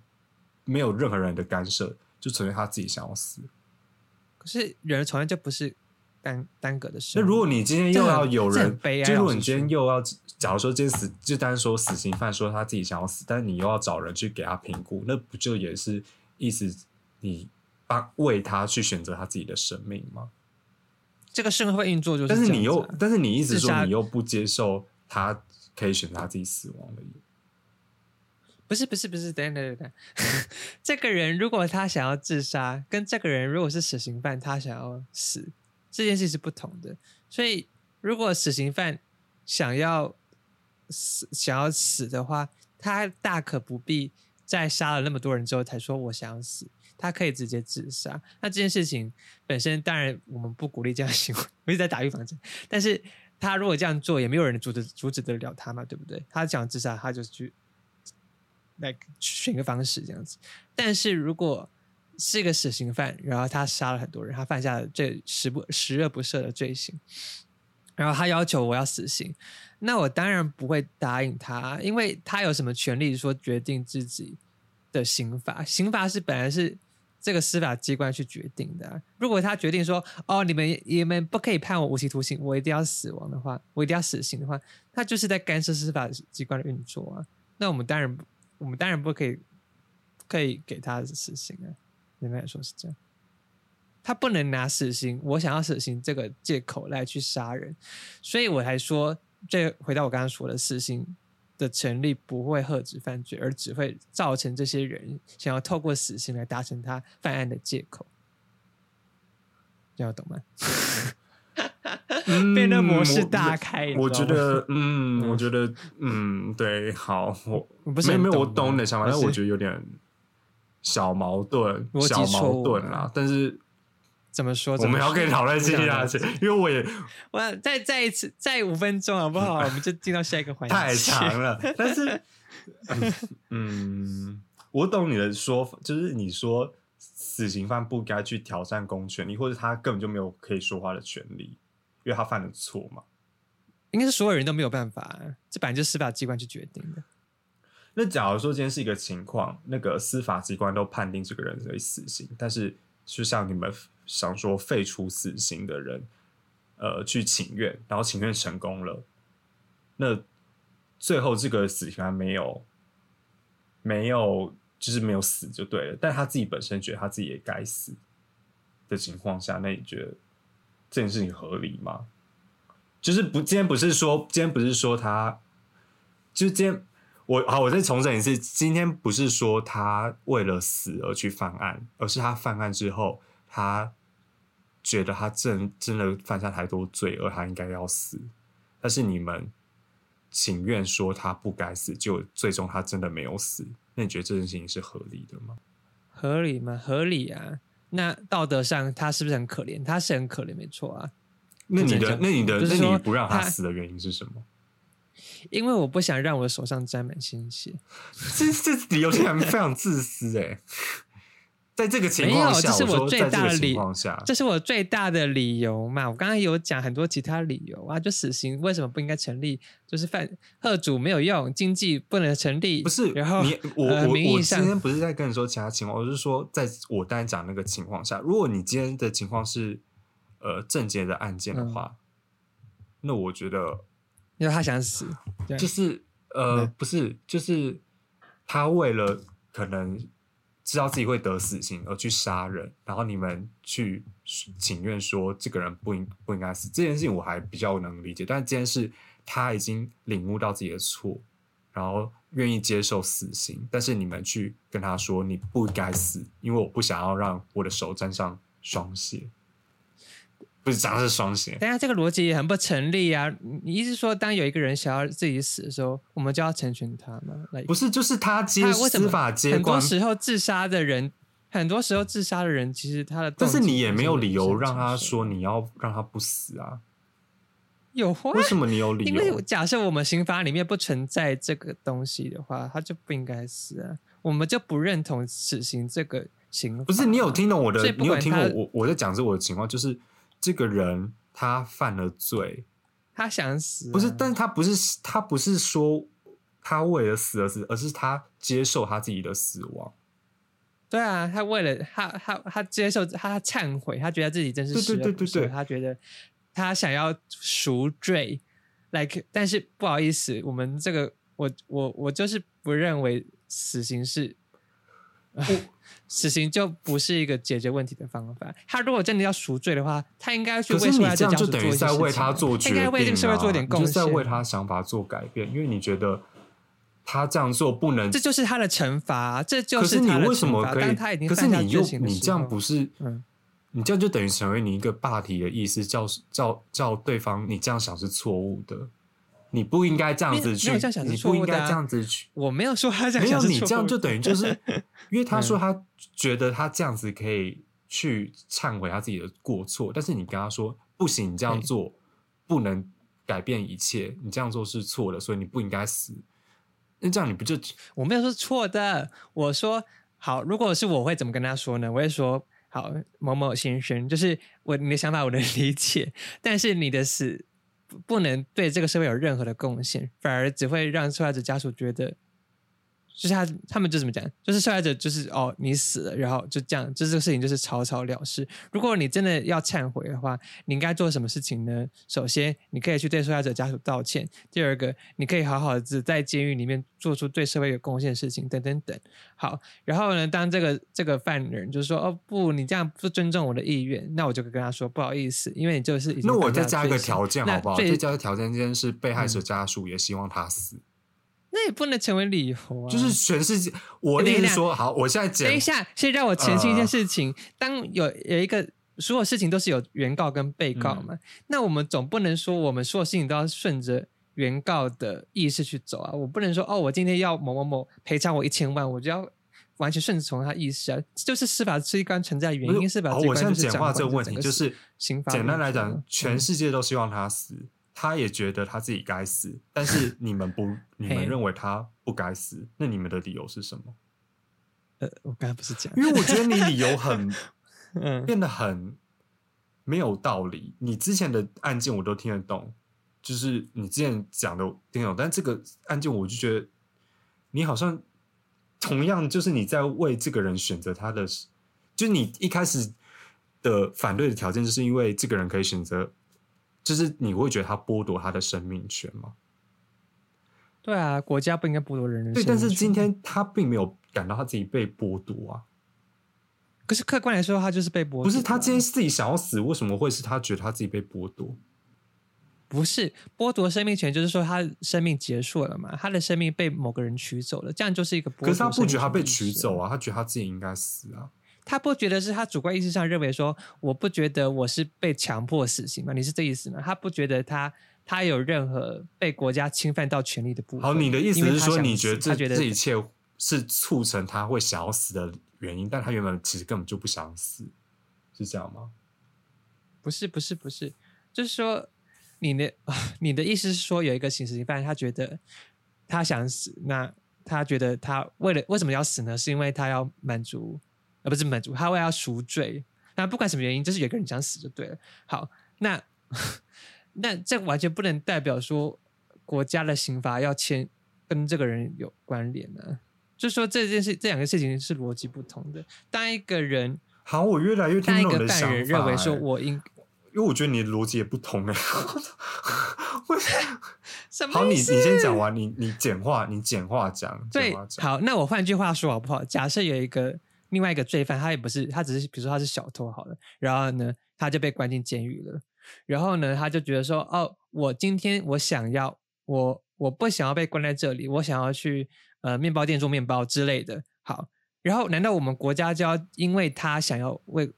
没有任何人的干涉，就纯粹他自己想要死。
可是人从来就不是单单个的事。
那如果你今天又要有人，就如果你今天又要，假如说今天死，就单说死刑犯说他自己想要死，但是你又要找人去给他评估，那不就也是意思你？帮为他去选择他自己的生命吗？
这个社会运作就是，
但是你又，但是你一直说你又不接受他可以选择他自己死亡的。
不是不是不是，等等等等，这个人如果他想要自杀，跟这个人如果是死刑犯，他想要死，这件事是不同的。所以，如果死刑犯想要死想要死的话，他大可不必在杀了那么多人之后才说我想要死，他可以直接自杀。那这件事情本身当然我们不鼓励这样行为，我一直在打预防针。但是他如果这样做，也没有人阻止阻止得了他嘛，对不对？他想自杀，他就去来选个方式这样子。但是如果是一个死刑犯，然后他杀了很多人，他犯下了这十不十恶不赦的罪行，然后他要求我要死刑，那我当然不会答应他，因为他有什么权利说决定自己的刑罚？刑罚是本来是这个司法机关去决定的、如果他决定说，哦，你们你们不可以判我无期徒刑，我一定要死亡的话，我一定要死刑的话，他就是在干涉司法机关的运作啊。那我们当然，我们当然不可以，可以给他死刑啊。应该说是这样，他不能拿死刑，我想要死刑这个借口来去杀人，所以我才说，这回到我刚刚说的，死刑的成立不会遏止犯罪，而只会造成这些人想要透过死刑来达成他犯案的借口，这样懂吗？
嗯
变得模式大开
我觉得，嗯，我觉得，嗯，对，好，我
我不是
没有没有，我
懂
你的想法，但我觉得有点小矛盾，小矛
盾啊
盾啦。但是
怎么说？
我们要跟你讨论接下去，因为我也
我再再一次再五分钟好不好？我们就进到下一个环节。
太长了，但是，嗯，我懂你的说法，就是你说死刑犯不该去挑战公权力，或者他根本就没有可以说话的权利，因为他犯了错嘛。
应该是所有人都没有办法，这本来就是司法机关去决定的。
那假如说今天是一个情况，那个司法机关都判定这个人为死刑，但是就像你们想说废除死刑的人，呃，去请愿，然后请愿成功了，那最后这个死刑还没有没有就是没有死就对了，但他自己本身觉得他自己也该死的情况下，那你觉得这件事情合理吗？就是不，今天不是说，今天不是说他，就是今天我好，我再重申一次，今天不是说他为了死而去犯案，而是他犯案之后，他觉得他真真的犯下太多罪，而他应该要死。但是你们情愿说他不该死，就最终他真的没有死，那你觉得这件事情是合理的吗？
合理吗？合理啊。那道德上他是不是很可怜？他是很可怜，没错啊。
那你的那你的那你不让他
他
死的原因是什么？
因为我不想让我手上沾满鲜血。
这这理由竟然非常自私哎、在这个情
没有，
况下，
这是
我
最大的理这是我最大的理由嘛。我刚刚有讲很多其他理由啊，就死刑为什么不应该成立？就是犯贺主没有用，经济不能成立，
不是
然后
你我、
呃
我我今天不是在跟你说其他情况，我是说在我刚才讲那个情况下，如果你今天的情况是呃正结的案件的
嗯
话，那我觉得
因为他想死，对
就是呃
对
不是就是他为了可能知道自己会得死刑而去杀人，然后你们去请愿说这个人不应不应该死，这件事情我还比较能理解。但是这件事他已经领悟到自己的错，然后愿意接受死刑，但是你们去跟他说你不该死，因为我不想要让我的手沾上双血，不是沾上是双血。
但是这个逻辑也很不成立啊！你意思说，当有一个人想要自己死的时候，我们就要成全他吗？来，
不是，就是他接司法接
很多时候自杀的人，很多时候自杀的人，其实他的
但是你也没有理由让他说你要让他不死啊？
有啊
为什么你有理由
因为？假设我们刑法里面不存在这个东西的话，他就不应该死啊。我们就不认同死刑这个刑法。
不是你有听懂我的你有听过我我在讲是我的情况，就是这个人他犯了罪，
他想死啊、
不是，但是他不是他不是说他为了死而死，而是他接受他自己的死亡。
对啊，他为了他他他接受他忏悔，他觉得自己真是
对对对对对
他觉得他想要赎罪，like，但是不好意思，我们这个我我我就是不认为死刑是。死刑就不是一个解决问题的方法。他如果真的要赎罪的话，他应该去为受害者
这样就等于在为他做决定、啊，
应该为这个社会做一点贡
献就是在。为他想法做改变，因为你觉得他这样做不能
这就是他的惩罚，啊这就
可是你为什么可以？
惩罚当他已经
可是你又你这样不是？
嗯
你这样就等于成为你一个霸体的意思，叫叫叫对方你这样想是错误的。你不应该这样子去，你不应该这样子去。
我没有说他这样
没有
想是错误
你这样就等于就是，因为他说
嗯
他觉得他这样子可以去忏悔他自己的过错，但是你跟他说不行，你这样做不能改变一切，你这样做是错的，所以你不应该死。那这样你不就
我没有说错的，我说好，如果是我会怎么跟他说呢？我会说好，某某先生，就是我你的想法我能理解，但是你的死不能对这个社会有任何的贡献，反而只会让受害者家属觉得。就是他，他们就怎么讲？就是受害者，就是哦，你死了，然后就这样，就这个事情就是草草了事。如果你真的要忏悔的话，你应该做什么事情呢？首先，你可以去对受害者家属道歉；第二个，你可以好好的在监狱里面做出对社会有贡献的事情，等等等。好，然后呢，当这个这个犯人就是说哦不，你这样不尊重我的意愿，那我就跟他说不好意思，因为你就是
那我再加一个条件好不好？再加一个条件，今天是被害者
嗯
家属也希望他死，
那也不能成为理由啊。
就是全世界。我
等一下
意思是说，好，我现在讲
等一下，先让我澄清一件
呃
事情：当有有一个所有事情都是有原告跟被告
嗯
嘛，那我们总不能说我们所有事情都要顺着原告的意识去走啊。我不能说哦，我今天要某某某赔偿我一千万，我就要完全顺从他意识啊。这就是司法机关存在的原因，司法机
我现在简
关就是掌管
化这个问题，就是
刑法
简单来讲，全
嗯
世界都希望他死，他也觉得他自己该死，但是你们不，你们认为他不该死，那你们的理由是什么？
呃，我刚才不是讲，
因为我觉得你理由很
嗯，
变得很没有道理。你之前的案件我都听得懂，就是你之前讲的我听得懂，但这个案件我就觉得你好像同样就是你在为这个人选择他的，就是你一开始的反对的条件，就是因为这个人可以选择，就是你会觉得他剥夺他的生命权吗？
对啊，国家不应该剥夺人人
对，但是今天他并没有感到他自己被剥夺啊。
可是客观来说，他就是被剥夺啊。
不是他今天自己想要死，为什么会是他觉得他自己被剥夺？
不是剥夺生命权，就是说他生命结束了嘛，他的生命被某个人取走了，这样就是一个剥夺。
可是他不觉得他被取走
啊，
啊，他觉得他自己应该死啊。
他不觉得是他主观意识上认为说，我不觉得我是被强迫死刑吗？你是这意思吗？他不觉得他他有任何被国家侵犯到权利的部分。
好，你的意思是说，你觉得这一切是促成他会想要死的原因，但他原本其实根本就不想死，是这样吗？
不是不是不是，就是说你的 你的意思是说，有一个刑事犯，他觉得他想死，那他觉得他为了为什么要死呢？是因为他要满足，呃，不是满足，他为了要赎罪。那不管什么原因，就是有一个人想死就对了。好，那 那这完全不能代表说国家的刑罚要签跟这个人有关联呢、就是说这件事这两个事情是逻辑不同的。当一个人
好，我越来越听懂你的想法、
认为说
欸
我应
因为我觉得你的逻辑也不同哎、为
什么
好，你你先讲完，你你简化，你简化讲，
对。好，那我换句话说好不好？假设有一个另外一个罪犯，他也不是，他只是比如说他是小偷好了，然后呢，他就被关进监狱了，然后呢，他就觉得说，哦，我今天我想要，我我不想要被关在这里，我想要去呃面包店做面包之类的。好，然后难道我们国家就要因为他想要为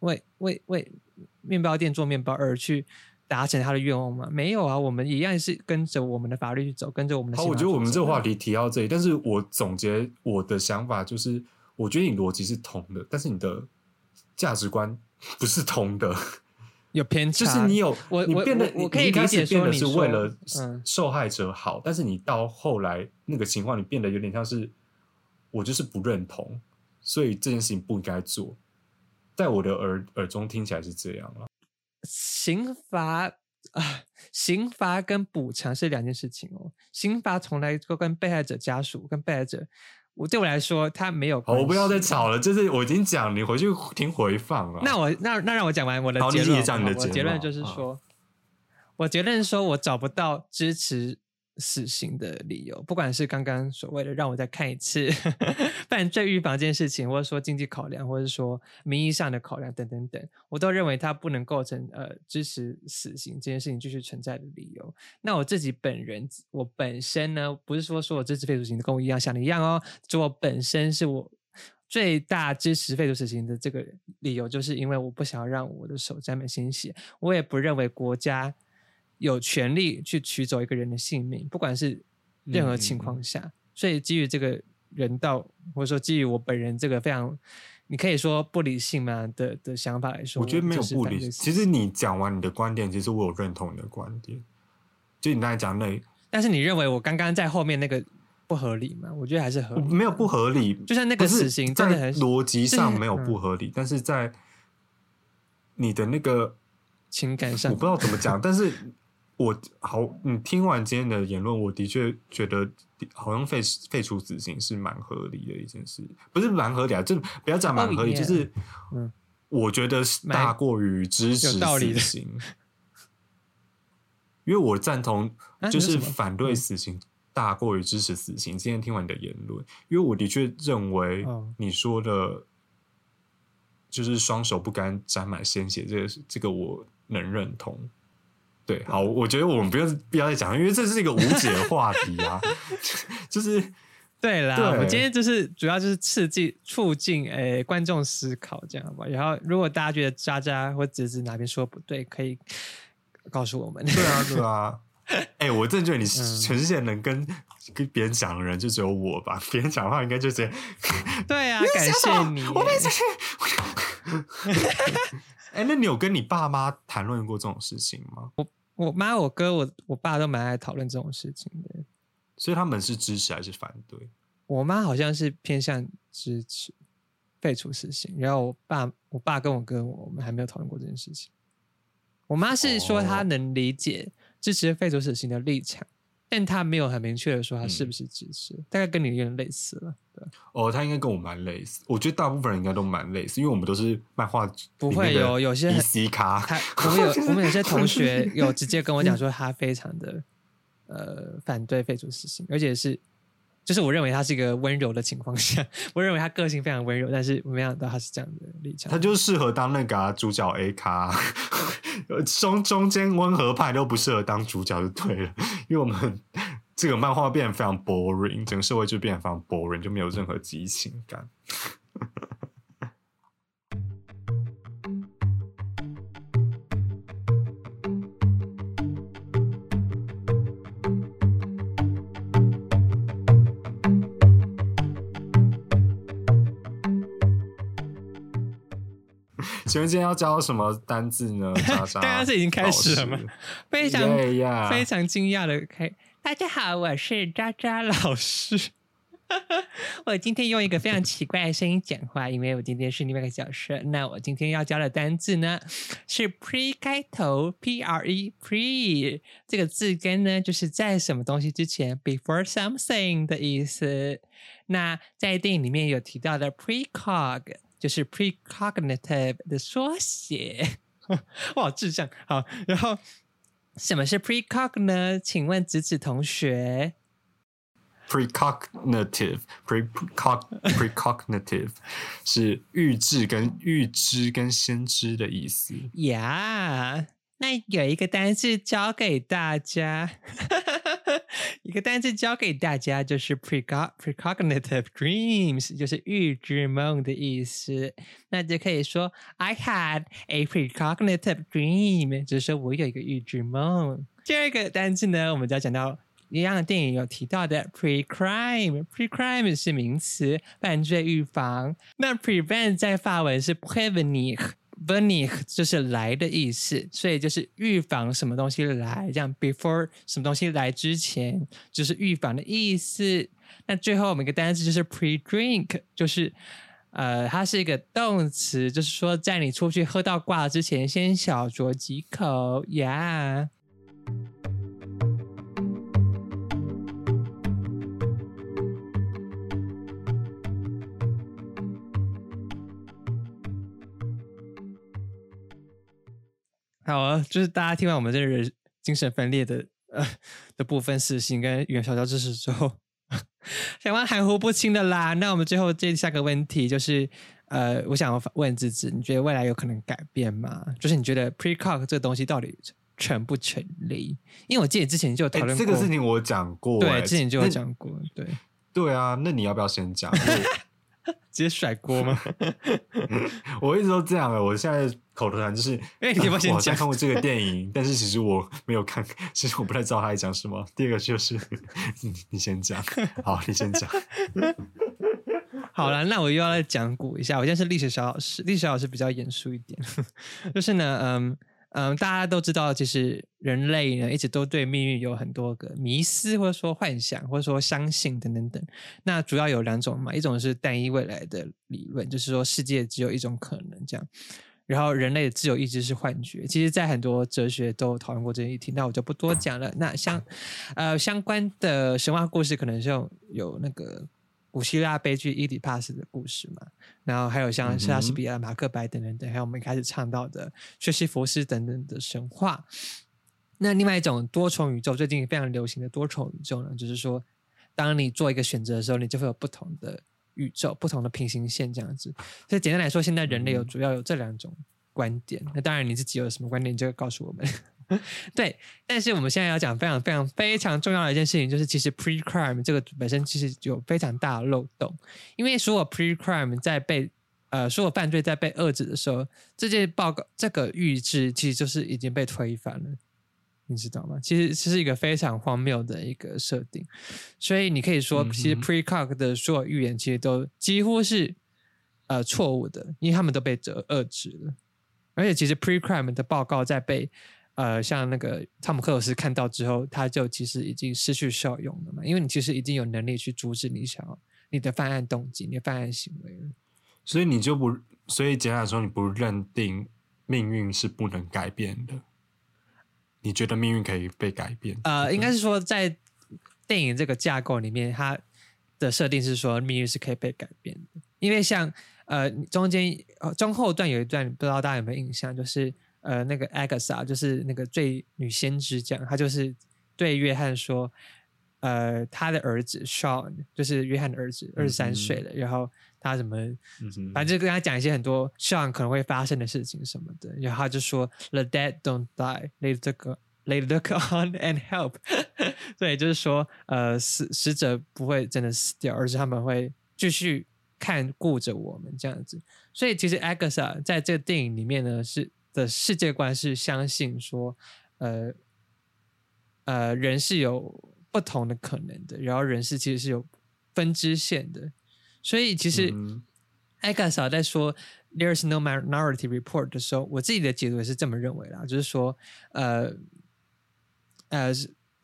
为为为面包店做面包而去达成他的愿望吗？没有啊，我们一样是跟着我们的法律去走，跟着我们的
好，我觉得我们这个话题提到这里，但是我总结我的想法就是，我觉得你逻辑是通的，但是你的价值观不是通的，
有偏差，
就是你有
我我
你变得
我我可以理解
始变得
说你
是为了
嗯
受害者好，但是你到后来那个情况，你变得有点像是我就是不认同，所以这件事情不应该做，在我的耳耳中听起来是这样了。
刑罚啊，刑罚跟补偿是两件事情哦。刑罚从来都跟被害者家属跟被害者，我对我来说他没有。
我不要再吵了，就是我已经讲，你回去听回放了。
那我那那让我讲完我的结论
也讲你的
结论就是说，我结论说我找不到支持死刑的理由，不管是刚刚所谓的让我再看一次 犯罪预防这件事情，或者说经济考量，或者说名义上的考量等等等，我都认为它不能构成呃支持死刑这件事情继续存在的理由。那我自己本人，我本身呢，不是说说我支持废除死刑跟我一样想的一样哦，就我本身是我最大支持废除死刑的这个理由，就是因为我不想要让我的手沾满鲜血，我也不认为国家有权利去取走一个人的性命，不管是任何情况下。所以基于这个人道，或者说基于我本人这个非常，你可以说不理性嘛的的想法来说，
我觉得没有不理性。其实你讲完你的观点，其实我有认同你的观点。就你刚才讲那
但是你认为我刚刚在后面那个不合理吗？我觉得还是合理，
没有不合理，
就像那个死刑真的
在
很
逻辑上没有不合理，但是在你的那个
情感上
我不知道怎么讲，但是我好，你听完今天的言论，我的确觉得好像废废除死刑是蛮合理的一件事，不是蛮合理啊，就不要讲蛮合理
，Oh,
就是
嗯
我觉得是大过于支持死刑，因为我赞同
啊
就是反对死刑大过于支持死刑。今天听完你的言论，因为我的确认为
哦
你说的，就是双手不干沾满鲜血，这个这个我能认同。对，好，我觉得我们不用不要再讲，因为这是一个无解的话题啊，就是
对啦，
对
我们今天就是主要就是刺激、促进诶、观众思考，这样吧？然后如果大家觉得渣渣或子子哪边说不对，可以告诉我们。
对啊，对啊。哎、我真的觉得你
嗯
全世界能跟跟别人讲的人就只有我吧，别人讲的话应该就直接
对啊，感谢你耶。
我没这些。哎、那你有跟你爸妈谈论过这种事情吗？
我妈、我哥、我我爸都蛮爱讨论这种事情的。
所以他们是支持还是反对？
我妈好像是偏向支持废除死刑，然后我爸、我爸跟我哥，我们还没有讨论过这件事情。我妈是说她
哦
能理解支持废除死刑的立场，但他没有很明确的说她
嗯
是不是支持，大概跟你有点类似了。对，
哦，他应该跟我蛮类似，我觉得大部分人应该都蛮类似，因为我们都是漫画
不会有有些很
EC 咖，
他我们有我们有些同学 有直接跟我讲说，他非常的呃反对废除死刑，而且是就是我认为他是一个温柔的情况下，我认为他个性非常温柔，但是没想到他是这样的立场。
他就适合当那个、主角 A 咖，中中间温和派都不适合当主角就对了，因为我们这个漫画变得非常 boring，整个社会就变得非常 boring，就没有任何激情感。请问今天要教什么单字呢？
刚刚是已经开始了吗？非常
Yeah, yeah
非常惊讶的开，大家好，我是渣渣老师。我今天用一个非常奇怪的声音讲话，因为我今天是另外一个角色。那我今天要教的单字呢是 pre 开头，p r e pre 这个字根呢，就是在什么东西之前，before something 的意思。那在电影里面有提到的 precog，就是 precognitive 的缩写。我好智障。好，然后什么是 precog 呢？请问子子同学。
precognitive precog precognitive 是预知跟预知跟先知的意思。
呀那有一个单字教给大家，一个单字教给大家就是 precog precognitive dreams，就是预知梦的意思。那就可以说 I had a precognitive dream，就是说我有一个预知梦。第二个单字呢，我们就要讲到一样的电影有提到的 pre-crime，pre-crime 是名词，犯罪预防。那 prevent 在法文是 prevenir。Venir 就是来的意思，所以就是预防什么东西来，这样 before 什么东西来之前就是预防的意思。那最后我们一个单词就是 pre-drink，就是呃，它是一个动词，就是说在你出去喝到挂之前，先小酌几口呀。好啊，就是大家听完我们这个精神分裂的呃的部分事情跟语言小教知识之后，想问含糊不清的啦。那我们最后这下个问题就是，呃，我想要问芝芝，你觉得未来有可能改变吗？就是你觉得 precog 这个东西到底成不成立？因为我记得之前就有讨
哎、
论过，
这个事情我讲过、
对，
哎
之前就有
那
讲过，对。
对啊，那你要不要先讲？
直接甩锅吗？
我一直都这样了。我现在口头禅就是，
哎你要不要先讲
看过这个电影，但是其实我没有看，其实我不太知道他在讲什么。第二个就是，你你先讲，好，你先讲。
好了，那我又要来讲古一下。我现在是历史小老师，历史小老师比较严肃一点，就是呢，嗯嗯，大家都知道，其实人类呢一直都对命运有很多个迷思，或者说幻想，或者说相信等等等。那主要有两种嘛，一种是单一未来的理论，就是说世界只有一种可能这样。然后人类的自由意志是幻觉，其实，在很多哲学都讨论过这一题，那我就不多讲了。那相呃相关的神话故事，可能是有有那个古希腊悲剧伊底帕斯的故事嘛，然后还有像莎士比亚、马克白等等等，还有我们一开始唱到的薛西佛斯等等的神话。那另外一种多重宇宙，最近非常流行的多重宇宙呢，就是说，当你做一个选择的时候，你就会有不同的宇宙、不同的平行线这样子。所以简单来说，现在人类有主要有这两种观点。那当然，你自己有什么观点，你就会告诉我们。对，但是我们现在要讲非常非常非常重要的一件事情，就是其实 pre crime 这个本身其实有非常大的漏洞，因为所有 pre crime 在被呃所有犯罪在被遏制的时候，这件报告这个预知其实就是已经被推翻了。你知道吗？其实这是一个非常荒谬的一个设定，所以你可以说，其实 Precog 的所有预言其实都几乎是呃错误的，因为他们都被折遏制了。而且，其实 Precrime 的报告在被呃像那个汤姆克鲁斯看到之后，他就其实已经失去效用了嘛，因为你其实已经有能力去阻止你想要你的犯案动机、你的犯案行为了。
所以你就不，所以简单来说，你不认定命运是不能改变的。你觉得命运可以被改变？
呃，应该是说在电影这个架构里面，它的设定是说命运是可以被改变的。因为像呃中间呃中后段有一段，不知道大家有没有印象，就是呃那个 Agatha 就是那个最女先知这样，她就是对约翰说，呃他的儿子 Sean 就是约翰的儿子，二十三岁了，然后他什么，反正就跟他讲一些很多 Sean 可能会发生的事情什么的，然后他就说 The dead don't die, they look they look on and help。对，就是说，呃，死死者不会真的死掉，而是他们会继续看顾着我们这样子。所以其实 Agatha 在这个电影里面呢，是的世界观是相信说，呃呃，人是有不同的可能的，然后人是其实是有分支线的。所以其实
嗯
Agatha 在说 "There's no minority report" 的时候，我自己的解读也是这么认为啦，就是说，呃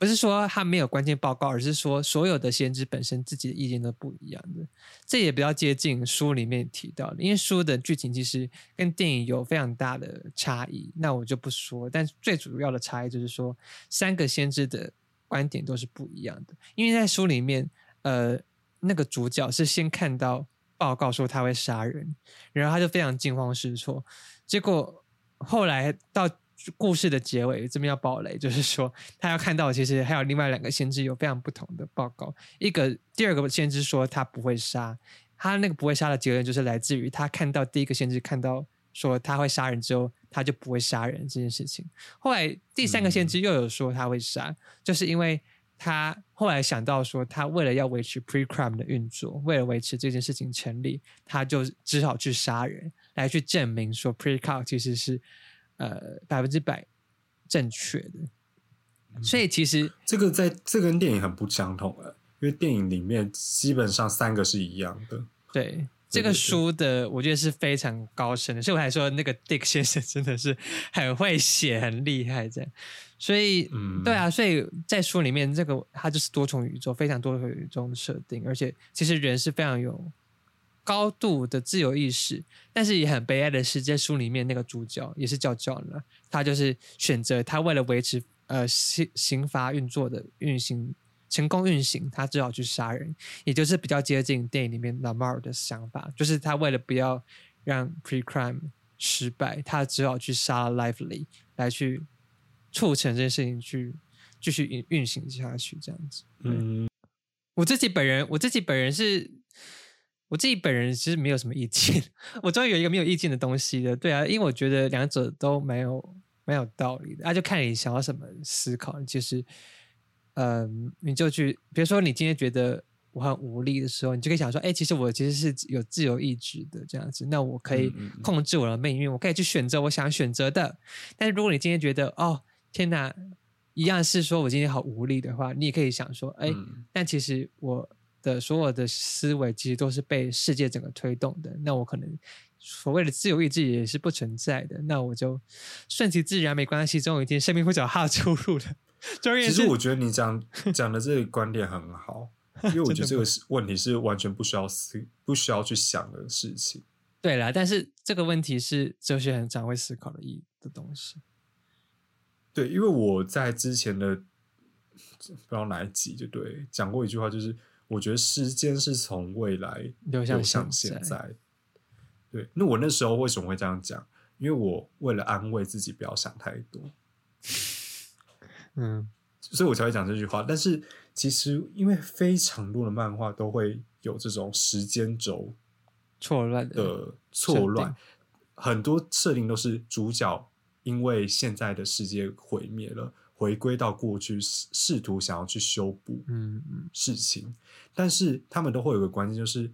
不是说他没有关键报告，而是说所有的先知本身自己的意见都不一样的。这也比较接近书里面提到的，因为书的剧情其实跟电影有非常大的差异，那我就不说。但最主要的差异就是说，三个先知的观点都是不一样的，因为在书里面，呃。那个主角是先看到报告说他会杀人，然后他就非常惊慌失措。结果后来到故事的结尾，这边要爆雷，就是说他要看到其实还有另外两个先知有非常不同的报告。一个第二个先知说他不会杀，他那个不会杀的结论就是来自于他看到第一个先知看到说他会杀人之后，他就不会杀人这件事情。后来第三个先知又有说他会杀，就是因为。他后来想到说，他为了要维持 pre-crime 的运作，为了维持这件事情成立，他就只好去杀人，来去证明说 pre-crime 其实是呃百分之百正确的。所以其实
这个在这跟电影很不相同了，因为电影里面基本上三个是一样的。
对这个书的，我觉得是非常高深的，所以我还说那个 Dick 先生真的是很会写，很厉害这样。所以，
嗯
对啊，所以在书里面，这个它就是多重宇宙，非常多重宇宙的设定，而且其实人是非常有高度的自由意识，但是也很悲哀的是，在书里面那个主角也是叫 John 了，他就是选择他为了维持呃刑刑罚运作的运行成功运行，他只好去杀人，也就是比较接近电影里面 Lamar 的想法，就是他为了不要让 pre-crime 失败，他只好去杀 Lively 来去。促成这件事情去继续运运行下去，这样子。
嗯，
我自己本人，我自己本人是，我自己本人其实没有什么意见。我终于有一个没有意见的东西了。对啊，因为我觉得两者都没有没有道理的，那、就看你想要什么思考。其实，嗯，你就去，比如说你今天觉得我很无力的时候，你就可以想说，哎，其实我其实是有自由意志的这样子，那我可以控制我的命运，我可以去选择我想选择的。但是如果你今天觉得，哦，天哪，一样是说我今天好无力的话，你也可以想说，哎，
嗯
但其实我的所有的思维其实都是被世界整个推动的，那我可能所谓的自由意志也是不存在的，那我就顺其自然没关系，总有一天生命会找它的出路的。
其实我觉得你讲讲的这个观点很好，因为我觉得这个是问题是完全不需要思、不需要去想的事情。
对啦，但是这个问题是哲学很常会思考的一的东西。
对，因为我在之前的不知道哪一集就对讲过一句话，就是我觉得时间是从未来
流向现在。
对，那我那时候为什么会这样讲？因为我为了安慰自己不要想太多，
嗯，
所以我才会讲这句话。但是其实因为非常多的漫画都会有这种时间轴
错乱的，
的错乱，很多设定都是主角因为现在的世界毁灭了，回归到过去，试试图想要去修补
嗯嗯
事情，但是他们都会有个关键，就是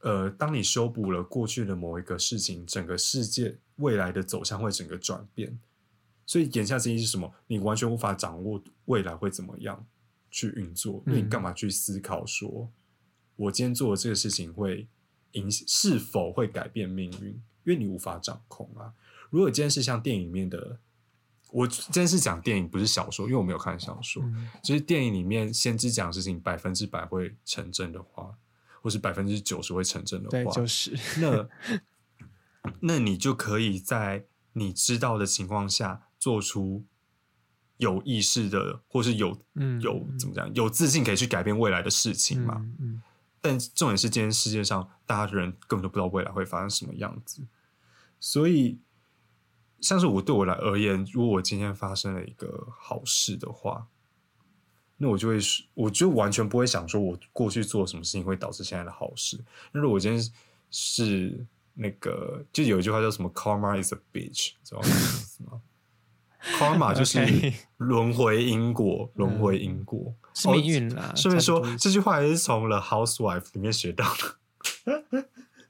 呃，当你修补了过去的某一个事情，整个世界未来的走向会整个转变。所以眼下之意是什么？你完全无法掌握未来会怎么样去运作，你
嗯
干嘛去思考说，我今天做的这个事情会影是否会改变命运？因为你无法掌控啊。如果今天是像电影里面的，我今天是讲电影，不是小说，因为我没有看小说。
嗯
就是电影里面先知讲的事情百分之百会成真的话，或是百分之九十会成真的
对，
话，
就是
那那你就可以在你知道的情况下做出有意识的，或是有
嗯
有怎么讲，有自信可以去改变未来的事情嘛。但重点是，今天世界上大家人根本都不知道未来会发生什么样子，所以像是我对我来而言，如果我今天发生了一个好事的话，那我就会，我就完全不会想说我过去做什么事情会导致现在的好事。那如果我今天是那个，就有一句话叫什么 “karma is a bitch”，知道吗？karma 就 是轮回因果，轮回因果
是命运啦。
顺便说这句话也是从《The Housewife》里面学到的。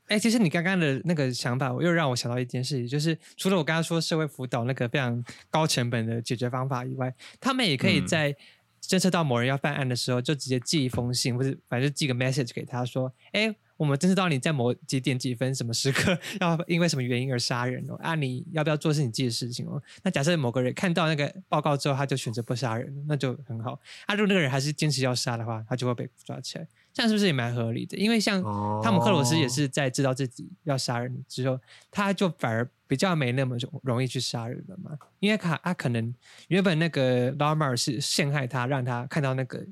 哎、其实你刚刚的那个想法，我又让我想到一件事情，就是除了我刚刚说社会辅导那个非常高成本的解决方法以外，他们也可以
嗯
在侦测到某人要犯案的时候，就直接寄一封信，或者反正寄个 message 给他说：“哎，我们侦测到你在某几点几分什么时刻要因为什么原因而杀人哦，啊，你要不要做是你自己的事情哦？那假设某个人看到那个报告之后，他就选择不杀人，那就很好。啊，如果那个人还是坚持要杀的话，他就会被抓起来。这样是不是也蛮合理的？因为像
哦
汤姆克罗斯也是在知道自己要杀人之后，他就反而比较没那么容容易去杀人了嘛。因为他他可能原本那个 Lamar 是陷害他，让他看到那个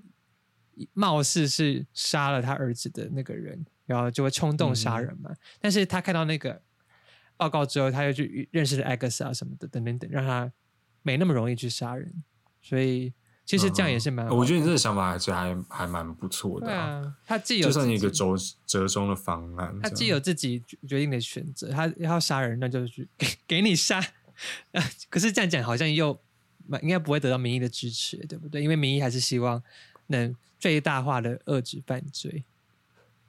貌似是杀了他儿子的那个人，然后就会冲动杀人嘛。但是他看到那个报告之后，他又去认识了艾克斯啊什么的等等等，让他没那么容易去杀人。所以其实这样也是蛮
我觉得你这个想法还是还还蛮不错的、
对啊，他既有
就算一个折折中的方案，
他既有自己决定的选择，他要杀人，那就是给给你杀。呃可是这样讲好像又蛮应该不会得到民意的支持，对不对？因为民意还是希望能最大化的遏制犯罪。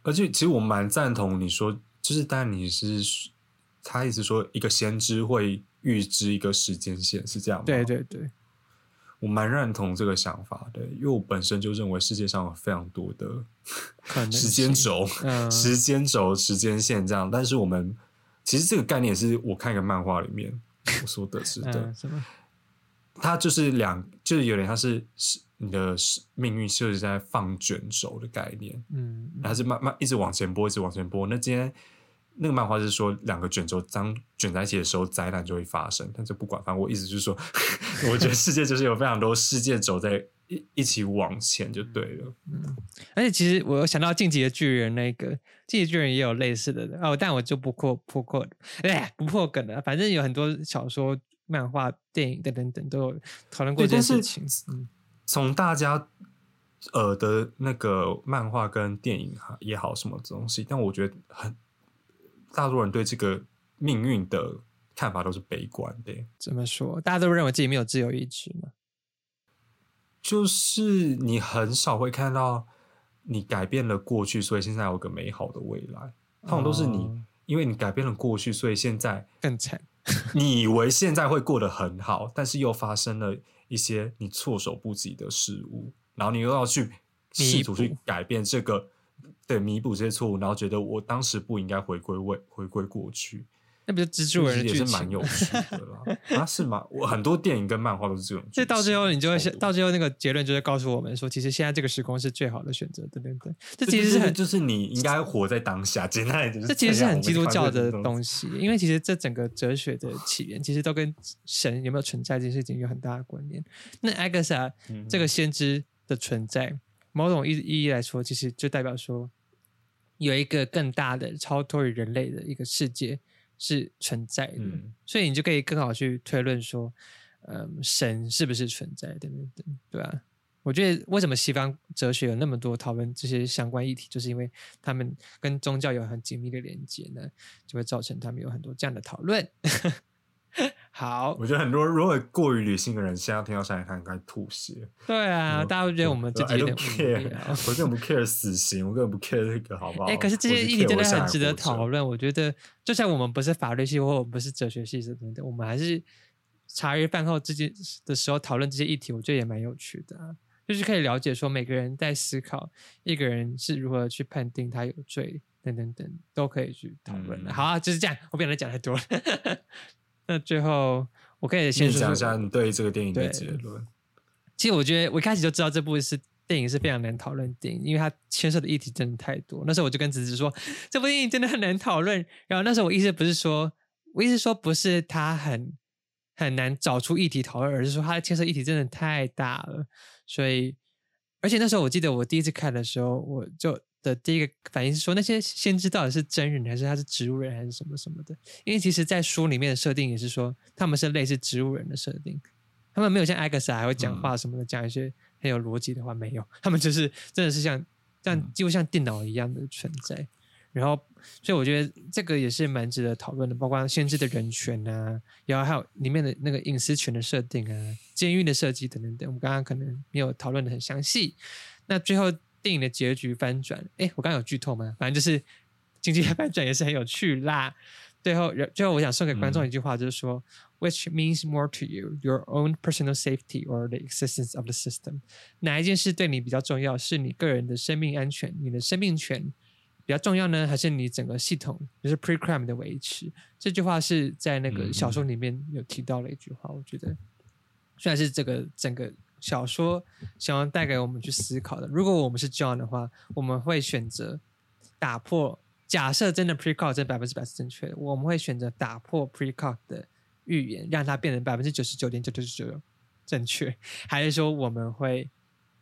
而且其实我蛮赞同你说，就是当然你是他意思说一个先知会预知一个时间线是这样吗？
对，对对，
我蛮认同这个想法的，因为我本身就认为世界上有非常多的时间
性
轴、
嗯
时间轴、时间线这样，但是我们其实这个概念是我看一个漫画里面我所得知的。
嗯，什么？
它就是两，就是有点像是是你的命运就是在放卷轴的概念，
嗯，
它是慢慢一直往前拨，一直往前拨。那今天那个漫画是说两个卷轴当卷在一起的时候，灾难就会发生。但这不管，反正我意思就是说，我觉得世界就是有非常多世界轴在一一起往前就对了。
而且其实我有想到《进击的巨人》那个，《进击的巨人》也有类似的哦，但我就不破破破，哎，不破梗了。反正有很多小说、漫画、电影等等等都有讨论过，这件事情。嗯
从大家呃的那个漫画跟电影哈也好什么东西，但我觉得很大多人对这个命运的看法都是悲观的，
怎么说？大家都认为自己没有自由意志嘛？
就是你很少会看到你改变了过去，所以现在有个美好的未来。通常都是你，
哦
因为你改变了过去，所以现在
更惨。
你以为现在会过得很好，但是又发生了一些你措手不及的事物，然后你又要去试图去改变这个，对，弥补这些错误，然后觉得我当时不应该回归未回归过去，
那不是蜘蛛人
也是蛮有趣的啦。啊，是吗？我很多电影跟漫画都是这种
所以到最后，你就会到最后那个结论就是告诉我们说，其实现在这个时空是最好的选择，对对对。这其实是很，
就是你应该活在当下，简单一点
这其实是很基督教的。东西，因为其实这整个哲学的起源，其实都跟神有没有存在这件事情有很大的关联。那艾格莎
嗯
这个先知的存在，某种意意义来说，其实就代表说有一个更大的超脱于人类的一个世界是存在的。
嗯
所以你就可以更好去推论说，嗯，神是不是存在等等等，对吧、我觉得为什么西方哲学有那么多讨论这些相关议题，就是因为他们跟宗教有很紧密的连接呢，就会造成他们有很多这样的讨论。好，
我觉得很多如果过于理性的人，现在听到上海滩应该吐血。
对啊，大家会觉得我们自己有点无
care，
聊。
我根本不 care 死刑，我根本不 care 这个，好不好？
哎、可是这些议题真的很值得讨论。我觉得，就算我们不是法律系或我们不是哲学系等等，我们还是茶余饭后之间的时候讨论这些议题，我觉得也蛮有趣的、啊。就是可以了解说每个人在思考一个人是如何去判定他有罪等等等，都可以去讨论好、啊，就是这样，我不想再讲太多了。那最后我可以先
讲一下你对这个电影的结论。
其实我觉得我一开始就知道这部是电影是非常难讨论的电影，因为它牵涉的议题真的太多。那时候我就跟子子说，这部电影真的很难讨论。然后那时候我意思不是说，我意思说不是它很很难找出议题讨论，而是说它的牵涉议题真的太大了。所以，而且那时候我记得我第一次看的时候，我就的第一个反应是说，那些先知到底是真人还是他是植物人还是什么什么的？因为其实，在书里面的设定也是说他们是类似植物人的设定。他们没有像艾克斯还会讲话什么的，讲、一些很有逻辑的话，没有。他们就是真的是像像几乎像电脑一样的存在。然后，所以我觉得这个也是蛮值得讨论的，包括限制的人权啊，然后还有里面的那个隐私权的设定啊，监狱的设计等等等。我们刚刚可能没有讨论的很详细。那最后电影的结局翻转，哎，我刚刚有剧透吗？反正就是 经济的翻转也是很有趣啦。最后，最后我想送给观众一句话，就是说、w h i c h means more to you, your own personal safety or the existence of the system？哪一件事对你比较重要？是你个人的生命安全、你的生命权比较重要呢，还是你整个系统，就是 pre-crime 的维持？这句话是在那个小说里面有提到了一句话，我觉得虽然是这个整个小说想要带给我们去思考的。如果我们是 John 的话，我们会选择打破。假设真的 pre-call 真百分之百是正确的，我们会选择打破 pre-call 的预言，让它变成百分之九十九点九九九正确，还是说我们会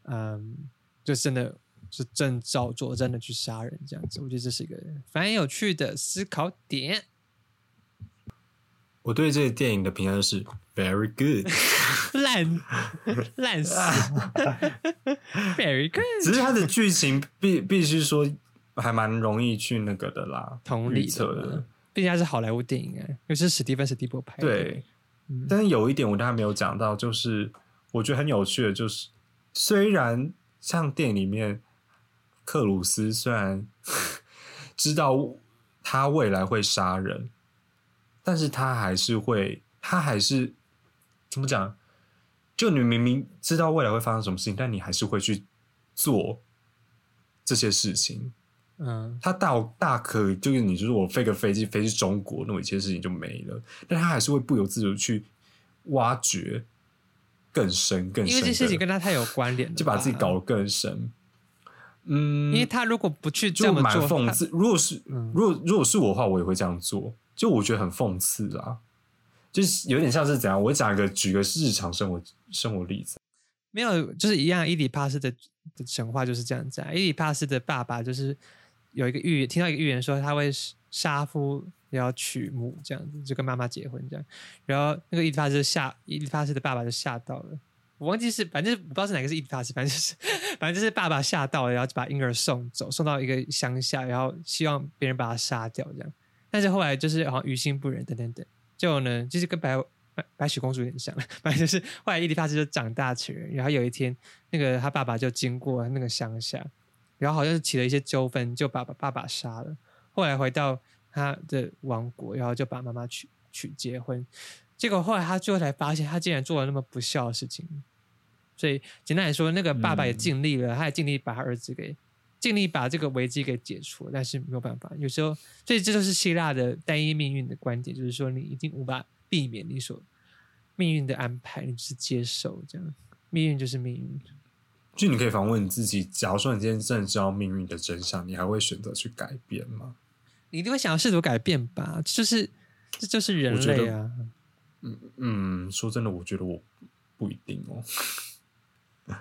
嗯，就真的是正照做，真的去杀人这样子？我觉得这是一个蛮有趣的思考点。
我对这个电影的评价就是 very good，
烂烂死，very good。
只是它的剧情必必须说还蛮容易去那个的啦，
同理的
的。
毕竟它是好莱坞电影哎，又是史蒂芬史蒂博拍的。
对，
嗯
但是有一点我刚才没有讲到，就是我觉得很有趣的，就是虽然像电影里面克鲁斯虽然 知道他未来会杀人，但是他还是会，他还是怎么讲？就你明明知道未来会发生什么事情，但你还是会去做这些事情。
嗯，
他大大可以就是你就是我飞个飞机飞去中国，那我一切事情就没了。但他还是会不由自主去挖掘更深更深，
因为这事情跟他太有关联，
就把自己搞得更深。嗯，
因为他如果不去这么做，他
讽刺。如果是
嗯
如果如果是我的话，我也会这样做。就我觉得很讽刺啊，就是有点像是怎样？我讲一个举个日常生活生活例子。
没有，就是一样。伊底帕斯的的神话就是这样子啊。伊底帕斯的爸爸就是有一个预言，听到一个预言说他会杀夫也要娶母，这样子就跟妈妈结婚这样。然后那个伊底帕斯吓，伊底帕斯的爸爸就吓到了。我忘记是，反正我不知道是哪个是伊底帕斯，反正就是反正就是爸爸吓到了，然后就把婴儿送走，送到一个乡下，然后希望别人把他杀掉这样。但是后来就是好像于心不忍等等等，结果呢，就是跟白白白雪公主有点像，反正就是后来伊迪帕斯就长大成人，然后有一天，那个他爸爸就经过那个乡下，然后好像是起了一些纠纷，就把把爸爸杀了。后来回到他的王国，然后就把妈妈娶娶结婚。结果后来他最后才发现，他竟然做了那么不孝的事情。所以简单来说，那个爸爸也
嗯
尽力了，他也尽力把他儿子给尽力把这个危机给解除了，但是没有办法。有时候，所以这就是希腊的单一命运的观点，就是说你已经无法避免你所命运的安排，你只是接受这样，命运就是命运。
就你可以反问你自己：假如说你今天真的知道命运的真相，你还会选择去改变吗？
你一定会想要试图改变吧？就是这就是人类啊。
嗯，说真的，我觉得我不一定哦。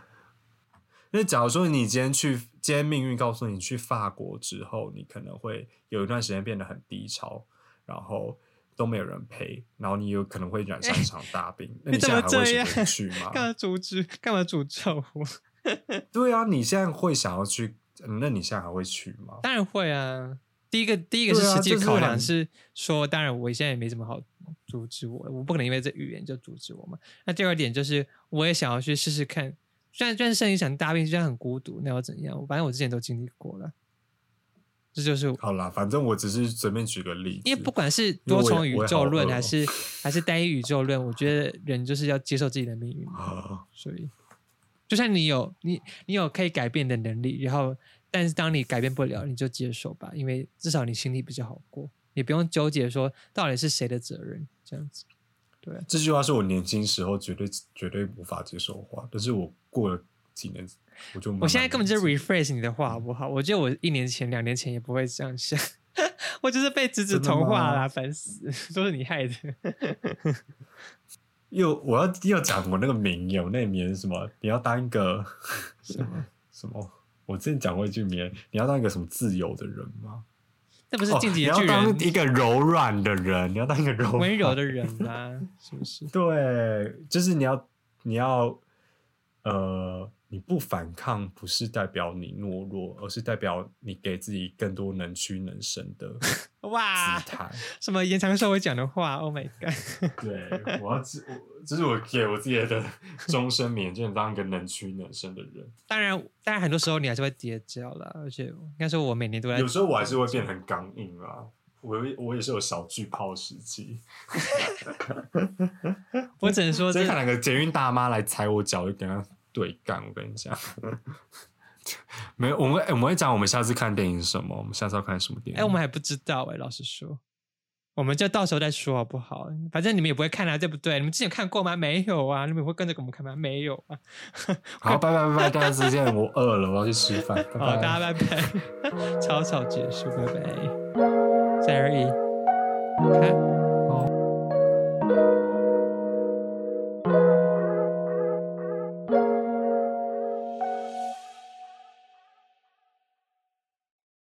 因为假如说你今天去，今天命运告诉你去法国之后，你可能会有一段时间变得很低潮，然后都没有人陪，然后你有可能会染上一场 大病，那
你怎
现在还会去吗？
干嘛阻止？干嘛诅咒我？
对啊，你现在会想要去，嗯那你现在还会去吗？
当然会啊。第一个，第一个是实际
就是
考量，
很
是说，当然我现在也没什么好阻止我，我不可能因为这语言就阻止我嘛。那第二点就是，我也想要去试试看，虽然虽然生一场大病，虽然很孤独，那又怎样？反正我之前都经历过了，这就是
好啦，反正我只是随便举个例子，
因为不管是多重宇宙论
哦
还是还是单一宇宙论，我觉得人就是要接受自己的命运。
啊
所以，就算你有你你有可以改变的能力，然后但是当你改变不了，你就接受吧，因为至少你心里比较好过，你不用纠结说到底是谁的责任这样子。对，
这句话是我年轻时候绝对绝对无法接受的话，但是我过了几年，我就
我现在根本就是
理解
rephrase 你的话好不好？我觉得我一年前、两年前也不会这样想，我就是被侄子同化
吗
啦，烦死，都是你害的。
又我要要讲我那个名言，我那个名言是什么？你要当一个
什么？
什么？我之前讲过一句名言，你要当一个什么自由的人吗？
那不是
哦
晋级的巨
你要当一个柔软的人，你要当一个柔软
温柔的人啊，是不是？
对，就是你要你要呃，你不反抗，不是代表你懦弱，而是代表你给自己更多能屈能伸的 姿
哇，
态。
什么延长寿会讲的话？Oh my god！
对，我要自我这是我给我自己的 终身名言，就是当一个能屈能伸的人。
当然，当然很多时候你还是会跌跤啦，而且应该说，我每年都在
有时候我还是会变得很刚硬啦。我我也是有小巨炮时期，
我只能说这
直接看哪个捷运大妈来踩我脚，就跟她对干。我跟你讲，没有，我们、哎我们会讲我们下次看电影是什么，我们下次要看什么电影？
哎、我们还不知道哎、老实说，我们就到时候再说好不好？反正你们也不会看啊，对不对？你们之前看过吗？没有啊，你们会跟着我们看吗？没有啊。
好，拜拜拜拜，大家再见，我饿了，我要去吃饭，拜
好，
拜。
大家拜拜，草草结束，拜拜。三二一，看。